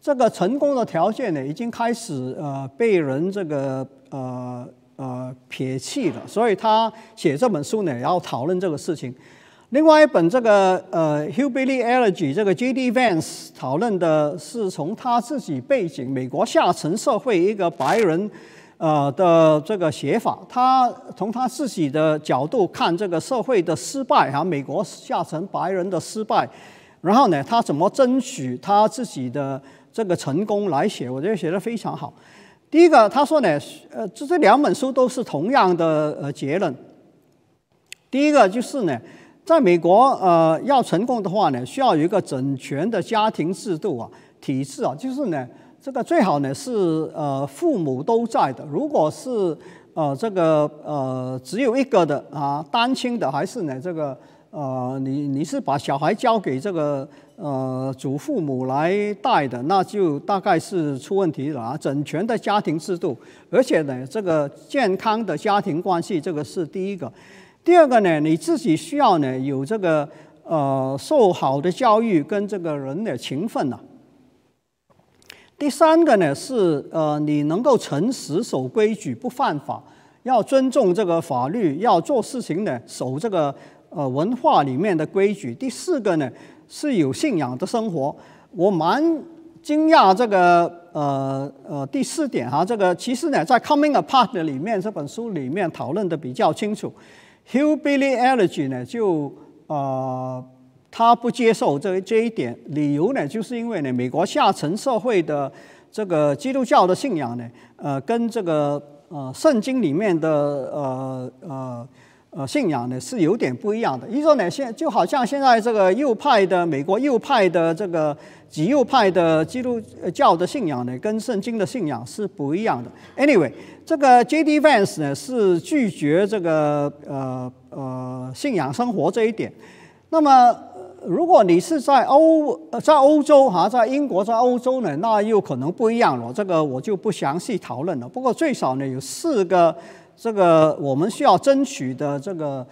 这个成功的条件呢已经开始呃被人这个呃呃撇弃了，所以他写这本书呢要讨论这个事情。另外一本这个呃《Hillbilly Elegy》这个 J.D. Vance 讨论的是从他自己背景，美国下层社会一个白人呃的这个写法，他从他自己的角度看这个社会的失败哈，美国下层白人的失败，然后呢，他怎么争取他自己的这个成功来写，我觉得写的非常好。第一个他说呢，呃，这这两本书都是同样的呃结论。第一个就是呢。在美国，呃，要成功的话呢，需要有一个整全的家庭制度啊、体制啊，就是呢，这个最好呢是呃父母都在的。如果是呃这个呃只有一个的啊，单亲的，还是呢这个呃你你是把小孩交给这个呃祖父母来带的，那就大概是出问题了啊。整全的家庭制度，而且呢，这个健康的家庭关系，这个是第一个。第二个呢，你自己需要呢有这个呃受好的教育跟这个人的勤奋呐。第三个呢是呃你能够诚实守规矩不犯法，要尊重这个法律，要做事情呢守这个呃文化里面的规矩。第四个呢是有信仰的生活。我蛮惊讶这个呃呃第四点哈，这个其实呢在《Coming Apart》里面这本书里面讨论的比较清楚。Hillbilly Elegy 呢，就呃，他不接受这这一点，理由呢，就是因为呢，美国下层社会的这个基督教的信仰呢，呃，跟这个呃圣经里面的呃呃呃信仰呢是有点不一样的。一说呢，现就好像现在这个右派的美国右派的这个极右派的基督教的信仰呢，跟圣经的信仰是不一样的。Anyway。这个 J.D. Vance 呢是拒绝这个呃呃信仰生活这一点。那么如果你是在欧在欧洲哈，在英国在欧洲呢，那又可能不一样了。这个我就不详细讨论了。不过最少呢有四个这个我们需要争取的这个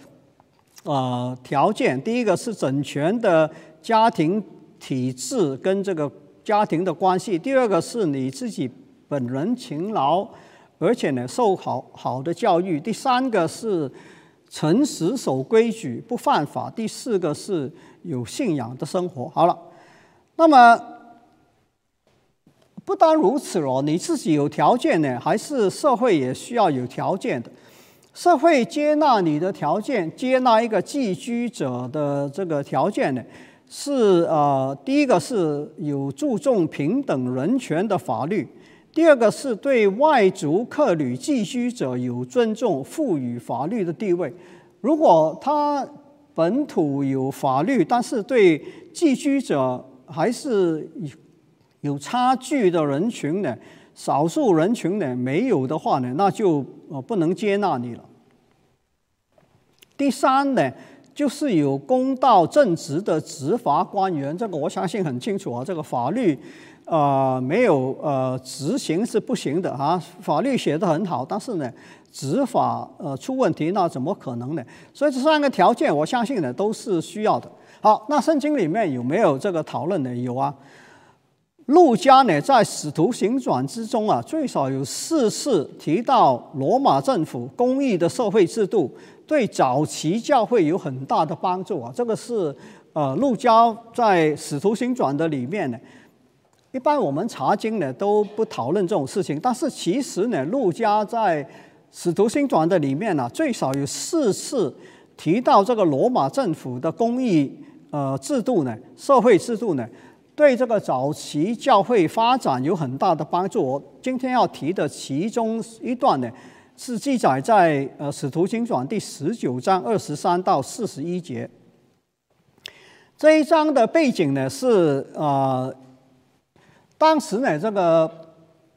呃条件。第一个是整全的家庭体制跟这个家庭的关系。第二个是你自己本人勤劳，而且呢受好好的教育。第三个是。诚实守规矩不犯法，第四个是有信仰的生活。好了，那么不单如此哦，你自己有条件呢，还是社会也需要有条件的？社会接纳你的条件，接纳一个寄居者的这个条件呢，是呃，第一个是有注重平等人权的法律。第二个是对外族客旅寄居者有尊重，赋予法律的地位。如果他本土有法律，但是对寄居者还是有差距的人群呢，少数人群呢没有的话呢，那就呃不能接纳你了。第三呢，就是有公道正直的执法官员，这个我相信很清楚啊，这个法律。呃，没有呃，执行是不行的哈。法律写的很好，但是呢，执法呃出问题，那怎么可能呢？所以这三个条件，我相信呢都是需要的。好，那圣经里面有没有这个讨论呢？有啊。陆家呢在使徒行传之中啊，最少有四次提到罗马政府公益的社会制度对早期教会有很大的帮助啊。这个是呃，陆家在使徒行传的里面呢。一般我们查经呢都不讨论这种事情，但是其实呢，陆家在《使徒行传》的里面呢，最少有四次提到这个罗马政府的公益呃制度呢，社会制度呢，对这个早期教会发展有很大的帮助。我今天要提的其中一段呢，是记载在呃《使徒行传》第十九章二十三到四十一节。这一章的背景呢是呃。当时呢，这个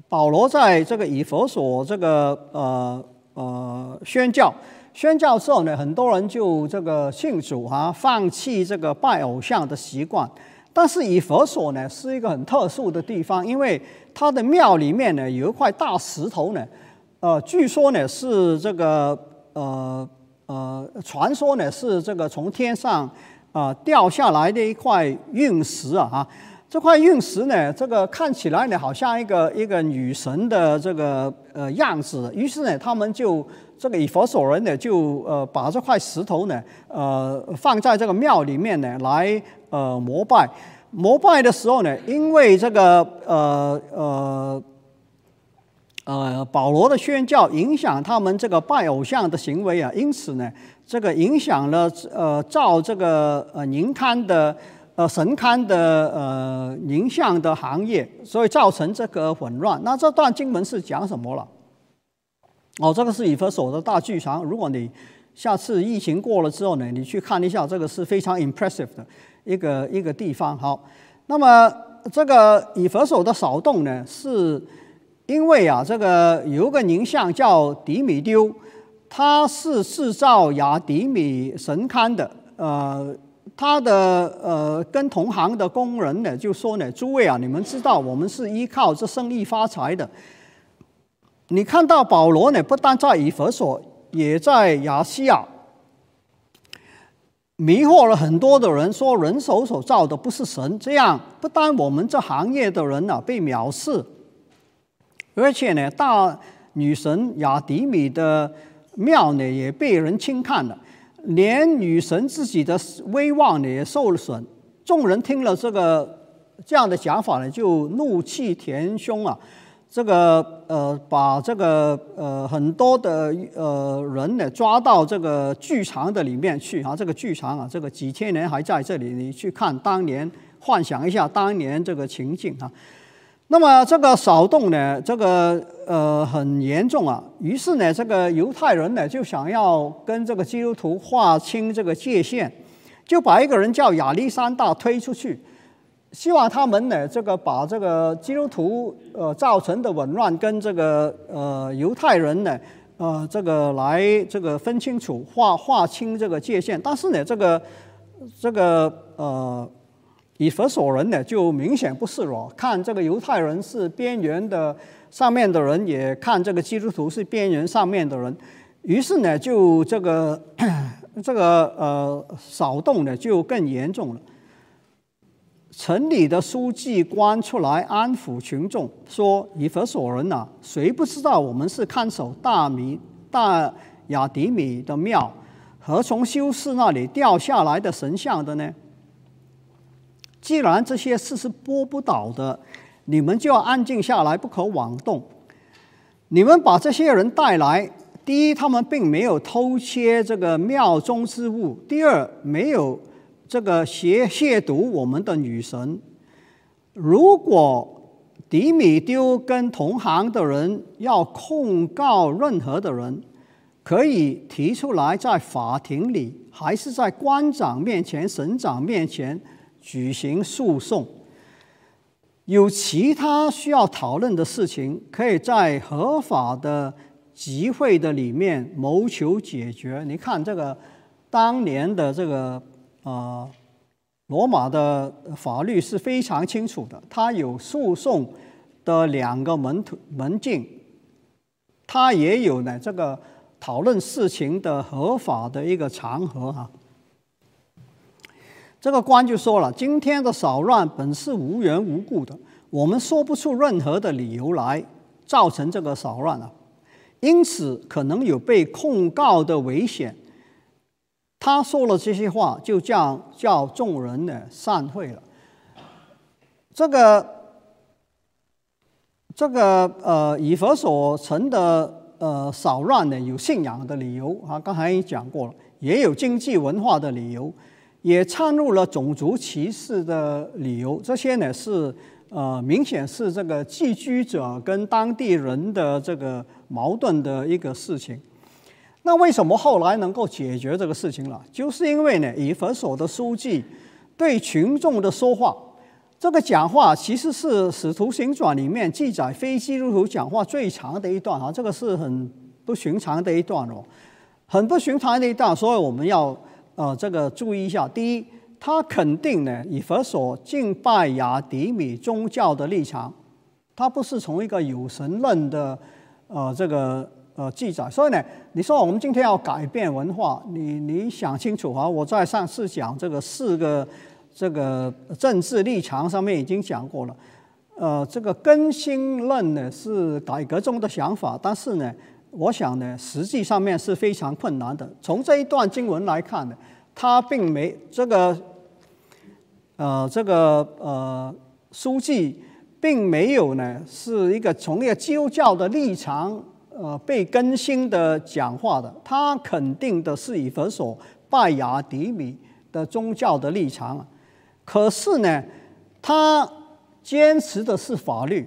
保罗在这个以佛所这个呃呃宣教，宣教之后呢，很多人就这个信主啊，放弃这个拜偶像的习惯。但是以佛所呢是一个很特殊的地方，因为它的庙里面呢有一块大石头呢，呃，据说呢是这个呃呃，传说呢是这个从天上啊掉下来的一块陨石啊。这块陨石呢，这个看起来呢，好像一个一个女神的这个呃样子。于是呢，他们就这个以佛所人呢，就呃把这块石头呢，呃放在这个庙里面呢，来呃膜拜。膜拜的时候呢，因为这个呃呃呃保罗的宣教影响他们这个拜偶像的行为啊，因此呢，这个影响了呃造这个呃宁刊的。呃，神龛的呃凝像的行业，所以造成这个混乱。那这段经文是讲什么了？哦，这个是以弗所的大剧场。如果你下次疫情过了之后呢，你去看一下，这个是非常 impressive 的一个一个地方。好，那么这个以弗所的扫动呢，是因为啊，这个有个凝像叫迪米丢，他是制造雅迪米神龛的，呃。他的呃，跟同行的工人呢，就说呢，诸位啊，你们知道我们是依靠这生意发财的。你看到保罗呢，不但在以弗所，也在亚细亚，迷惑了很多的人，说人手所造的不是神。这样不但我们这行业的人呢被藐视，而且呢，大女神雅迪米的庙呢也被人轻看了。连女神自己的威望也受了损，众人听了这个这样的讲法呢，就怒气填胸啊！这个呃，把这个呃很多的呃人呢抓到这个剧场的里面去啊！这个剧场啊，这个几千年还在这里，你去看当年，幻想一下当年这个情境啊。那么这个骚动呢，这个呃很严重啊。于是呢，这个犹太人呢就想要跟这个基督徒划清这个界限，就把一个人叫亚历山大推出去，希望他们呢这个把这个基督徒呃造成的紊乱跟这个呃犹太人呢呃这个来这个分清楚，划划清这个界限。但是呢，这个这个呃，以弗所人呢就明显不是了，看这个犹太人是边缘的上面的人，也看这个基督徒是边缘上面的人，于是呢就这个这个呃骚动呢就更严重了。城里的书记官出来安抚群众，说：“以弗所人呐，谁不知道我们是看守大米大雅迪米的庙？”和从修士那里掉下来的神像的呢？既然这些事是拨不倒的，你们就要安静下来，不可妄动。你们把这些人带来，第一，他们并没有偷窃这个庙中之物；第二，没有这个亵亵渎我们的女神。如果迪米丢跟同行的人要控告任何的人，可以提出来，在法庭里，还是在官长面前、省长面前举行诉讼。有其他需要讨论的事情，可以在合法的集会的里面谋求解决。你看这个当年的这个呃罗马的法律是非常清楚的，它有诉讼的两个门途门径，它也有呢这个。讨论事情的合法的一个场合哈，这个官就说了：今天的骚乱本是无缘无故的，我们说不出任何的理由来造成这个骚乱啊，因此可能有被控告的危险。他说了这些话，就叫叫众人呢散会了。这个这个呃，以佛所成的。呃，骚乱呢有信仰的理由啊，刚才讲过了，也有经济文化的理由，也掺入了种族歧视的理由。这些呢是呃，明显是这个寄居者跟当地人的这个矛盾的一个事情。那为什么后来能够解决这个事情了？就是因为呢，以佛所的书记对群众的说话。这个讲话其实是《使徒行传》里面记载非基督徒讲话最长的一段啊，这个是很不寻常的一段哦，很不寻常的一段，所以我们要呃这个注意一下。第一，他肯定呢以佛所敬拜亚迪米宗教的立场，他不是从一个有神论的呃这个呃记载，所以呢，你说我们今天要改变文化，你你想清楚啊！我在上次讲这个四个。这个政治立场上面已经讲过了，呃，这个更新论呢是改革中的想法，但是呢，我想呢，实际上面是非常困难的。从这一段经文来看呢，他并没这个，呃，这个呃，书记并没有呢是一个从一个基督教的立场呃被更新的讲话的，他肯定的是以佛所拜亚迪米的宗教的立场。可是呢，他坚持的是法律。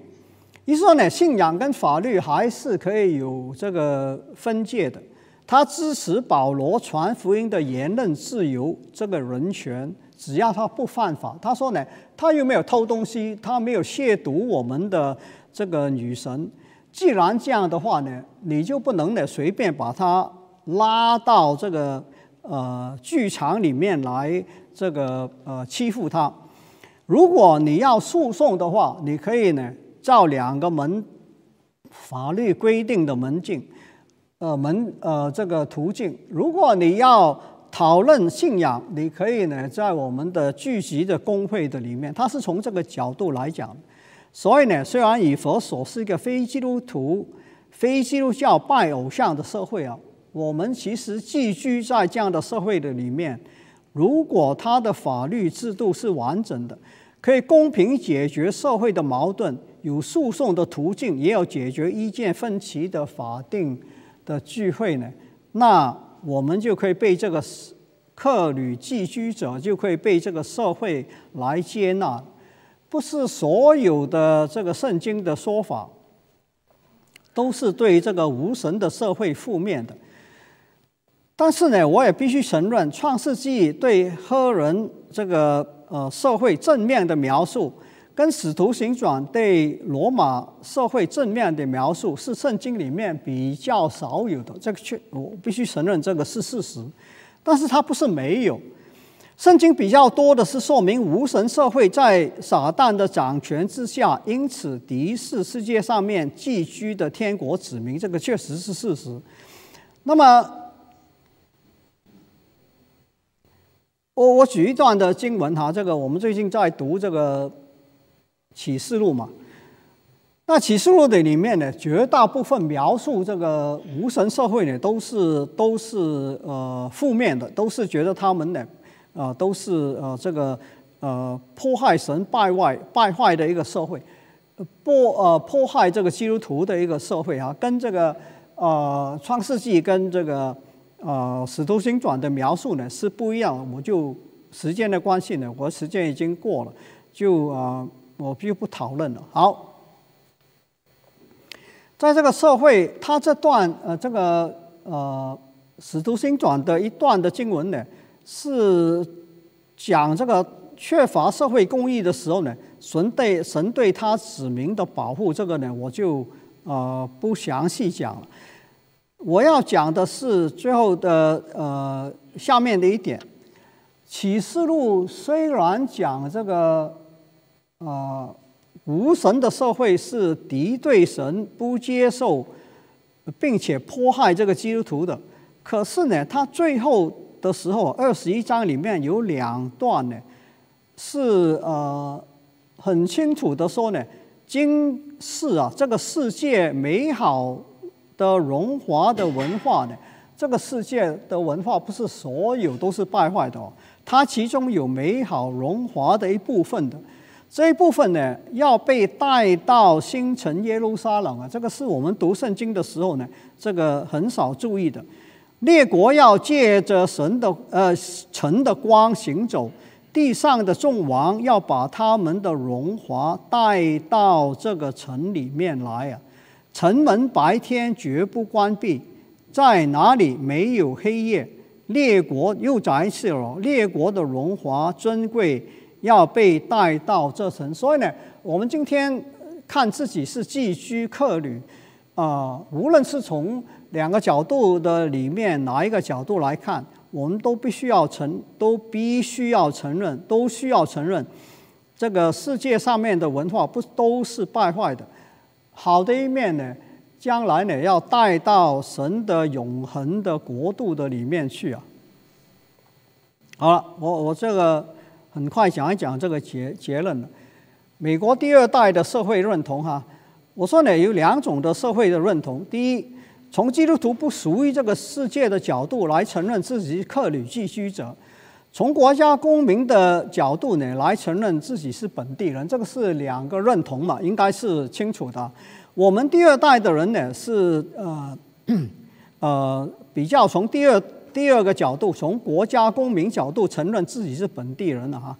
你说呢，信仰跟法律还是可以有这个分界的。他支持保罗传福音的言论自由，这个人权，只要他不犯法。他说呢，他又没有偷东西，他没有亵渎我们的这个女神。既然这样的话呢，你就不能呢随便把他拉到这个呃剧场里面来。这个呃欺负他，如果你要诉讼的话，你可以呢照两个门法律规定的门径，呃门呃这个途径。如果你要讨论信仰，你可以呢在我们的聚集的工会的里面，它是从这个角度来讲。所以呢，虽然以佛所是一个非基督徒、非基督教拜偶像的社会啊，我们其实寄居在这样的社会的里面。如果他的法律制度是完整的，可以公平解决社会的矛盾，有诉讼的途径，也有解决意见分歧的法定的聚会呢，那我们就可以被这个客旅寄居者就可以被这个社会来接纳。不是所有的这个圣经的说法都是对这个无神的社会负面的。但是呢，我也必须承认，《创世纪》对黑人这个呃社会正面的描述，跟《使徒行传》对罗马社会正面的描述，是圣经里面比较少有的。这个确，我必须承认这个是事实。但是它不是没有，《圣经比较多的是说明无神社会在撒旦的掌权之下，因此敌视世界上面寄居的天国子民，这个确实是事实。那么，我我举一段的经文哈，这个我们最近在读这个启示录嘛。那启示录的里面呢，绝大部分描述这个无神社会呢，都是都是呃负面的，都是觉得他们呢，呃都是呃这个呃迫害神、败坏败坏的一个社会，迫呃迫害这个基督徒的一个社会啊，跟这个呃创世纪跟这个呃使徒行传的描述呢是不一样。我就时间的关系呢，我时间已经过了，就啊我就不讨论了。好。在这个社会，他这段呃，这个呃《使徒行传》的一段的经文呢，是讲这个缺乏社会公义的时候呢，神对神对他子民的保护，这个呢，我就呃不详细讲了。我要讲的是最后的呃下面的一点，《启示录》虽然讲这个啊。无神的社会是敌对神、不接受，并且迫害这个基督徒的。可是呢，他最后的时候，二十一章里面有两段呢，是呃很清楚的说呢，今世啊，这个世界美好的荣华的文化呢，这个世界的文化不是所有都是败坏的哦，它其中有美好荣华的一部分的。这一部分呢，要被带到新城耶路撒冷啊！这个是我们读圣经的时候呢，这个很少注意的。列国要借着神的呃城的光行走，地上的众王要把他们的荣华带到这个城里面来啊！城门白天绝不关闭，在哪里没有黑夜？列国又再一次了，列国的荣华尊贵。要被带到这层，所以呢，我们今天看自己是寄居客旅，啊，无论是从两个角度的里面哪一个角度来看，我们都必须要承，都必须要承认，都需要承认，这个世界上面的文化不都是败坏的，好的一面呢，将来呢要带到神的永恒的国度的里面去啊。好了，我我这个。很快讲一讲这个结结论了。美国第二代的社会认同哈，我说呢有两种的社会的认同。第一，从基督徒不属于这个世界的角度来承认自己是客旅寄居者；从国家公民的角度呢来承认自己是本地人。这个是两个认同嘛，应该是清楚的。我们第二代的人呢是呃呃比较从第二。第二个角度，从国家公民角度承认自己是本地人了哈。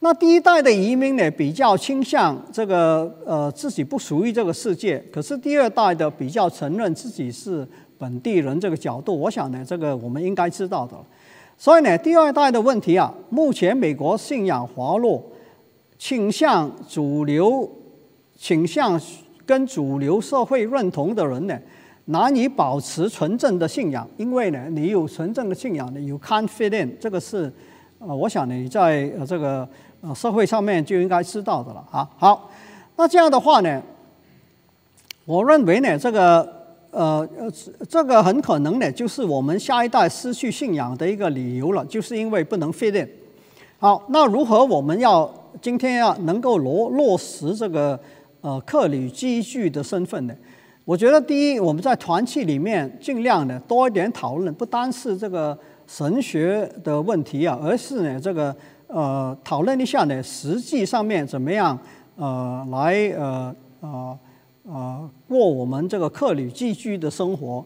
那第一代的移民呢，比较倾向这个呃自己不属于这个世界，可是第二代的比较承认自己是本地人这个角度，我想呢，这个我们应该知道的。所以呢，第二代的问题啊，目前美国信仰滑落，倾向主流，倾向跟主流社会认同的人呢。难以保持纯正的信仰，因为呢，你有纯正的信仰呢，you can't fit in，这个是，呃，我想你在呃这个呃社会上面就应该知道的了啊。好，那这样的话呢，我认为呢，这个呃呃这个很可能呢，就是我们下一代失去信仰的一个理由了，就是因为不能 fit in。好，那如何我们要今天要能够落落实这个呃客旅积聚的身份呢？我觉得第一，我们在团契里面尽量的多一点讨论，不单是这个神学的问题啊，而是呢这个呃讨论一下呢实际上面怎么样呃来呃呃呃过我们这个客旅寄居的生活。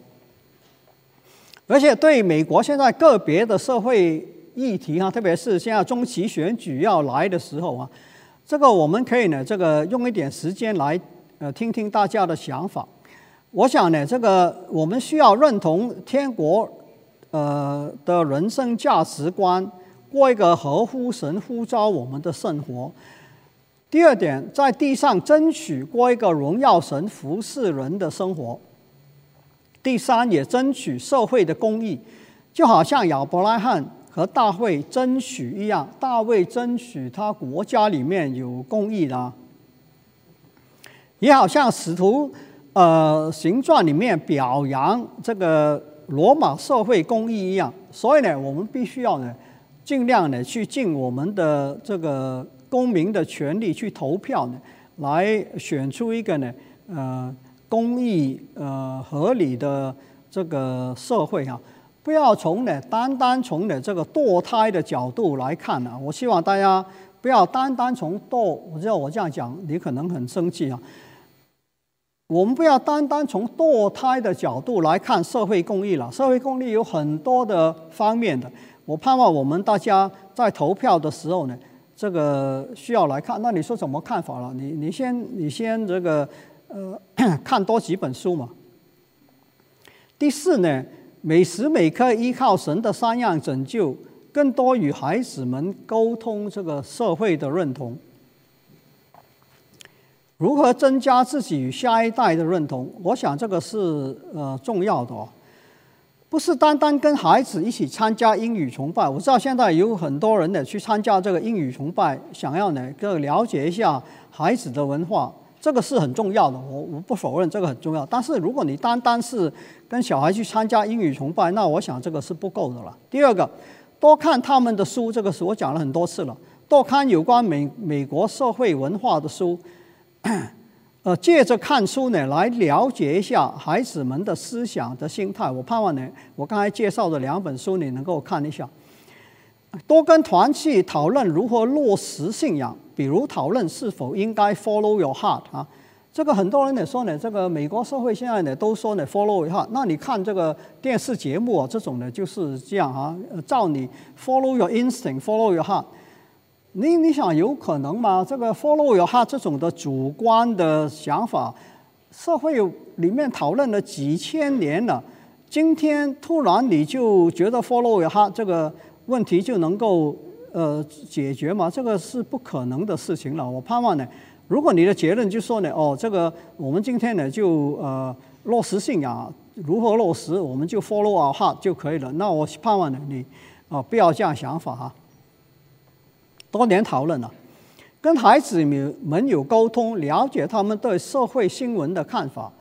而且对美国现在个别的社会议题啊，特别是现在中期选举要来的时候啊，这个我们可以呢这个用一点时间来呃听听大家的想法。我想呢，这个我们需要认同天国，呃的人生价值观，过一个合乎神呼召我们的生活。第二点，在地上争取过一个荣耀神、服侍人的生活。第三，也争取社会的公义，就好像亚伯拉罕和大卫争取一样，大卫争取他国家里面有公义的，也好像使徒呃行传里面表扬这个罗马社会公义一样。所以呢，我们必须要呢，尽量呢去尽我们的这个公民的权利去投票呢，来选出一个呢呃公益呃合理的这个社会啊。不要从呢单单从呢这个堕胎的角度来看啊，我希望大家不要单单从堕，我知道我这样讲你可能很生气啊。我们不要单单从堕胎的角度来看社会公益了，社会公益有很多的方面的。我盼望我们大家在投票的时候呢，这个需要来看。那你说怎么看法了？你你先你先这个呃 [COUGHS] 看多几本书嘛。第四呢？每时每刻依靠神的三样拯救，更多与孩子们沟通这个社会的认同。如何增加自己与下一代的认同？我想这个是呃重要的哦，不是单单跟孩子一起参加英语崇拜。我知道现在有很多人呢去参加这个英语崇拜，想要呢更了解一下孩子的文化。这个是很重要的，我我不否认这个很重要。但是如果你单单是跟小孩去参加英语崇拜，那我想这个是不够的了。第二个，多看他们的书，这个是我讲了很多次了。多看有关美美国社会文化的书，[COUGHS] 呃，借着看书呢，来了解一下孩子们的思想的心态。我盼望呢，我刚才介绍的两本书你能够看一下。多跟团去讨论如何落实信仰。比如讨论是否应该 follow your heart 啊，这个很多人呢说呢，这个美国社会现在呢都说呢 follow your heart。那你看这个电视节目啊，这种呢就是这样啊，照你 follow your instinct，follow your heart。你你想有可能吗？这个 follow your heart 这种的主观的想法，社会里面讨论了几千年了，今天突然你就觉得 follow your heart 这个问题就能够。呃，解决嘛，这个是不可能的事情了。我盼望呢，如果你的结论就说呢，哦，这个我们今天呢就呃落实信仰，如何落实，我们就 follow our heart 就可以了。那我盼望呢，你啊不要这样想法哈。多年讨论了，跟孩子们有沟通，了解他们对社会新闻的看法，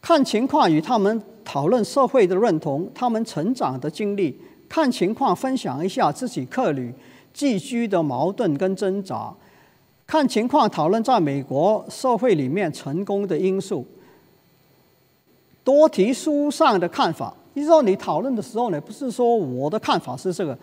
看情况与他们讨论社会的认同，他们成长的经历，看情况分享一下自己客旅。寄居的矛盾跟挣扎，看情况讨论在美国社会里面成功的因素，多提书上的看法。你知道，你讨论的时候呢，不是说我的看法是这个，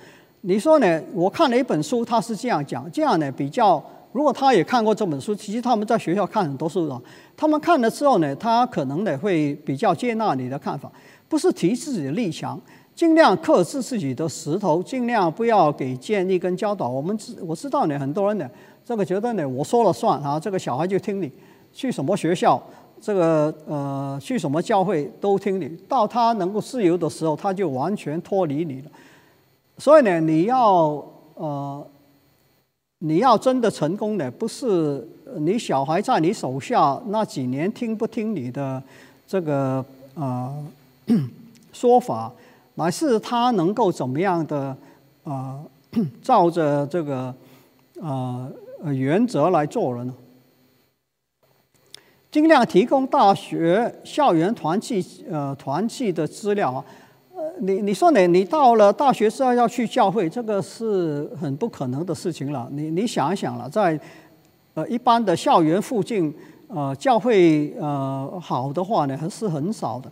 你说呢？我看了一本书，他是这样讲，这样呢比较。如果他也看过这本书，其实他们在学校看很多书的，他们看了之后呢，他可能呢会比较接纳你的看法，不是提自己的立场。尽量克制自己的石头，尽量不要给建议跟教导。我们知我知道呢，很多人呢，这个觉得呢，我说了算啊，这个小孩就听你，去什么学校，这个呃，去什么教会都听你。到他能够自由的时候，他就完全脱离你了。所以呢，你要呃，你要真的成功呢，不是你小孩在你手下那几年听不听你的这个呃 [COUGHS] 说法。乃是他能够怎么样的啊，[COUGHS] 照着这个啊原则来做人呢？尽量提供大学校园团契呃团契的资料啊。你你说你你到了大学之后要去教会，这个是很不可能的事情了。你你想一想了，在呃一般的校园附近呃教会呃好的话呢，还是很少的。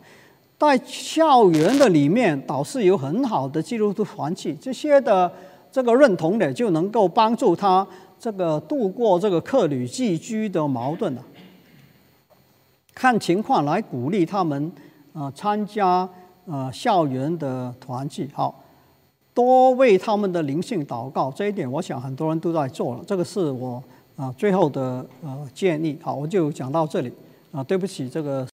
在校园的里面，导师有很好的基督徒团契，这些的这个认同呢，就能够帮助他这个度过这个客旅寄居的矛盾了。看情况来鼓励他们啊参加呃校园的团契，好多为他们的灵性祷告。这一点，我想很多人都在做了。这个是我啊最后的呃建议。好，我就讲到这里啊，对不起这个。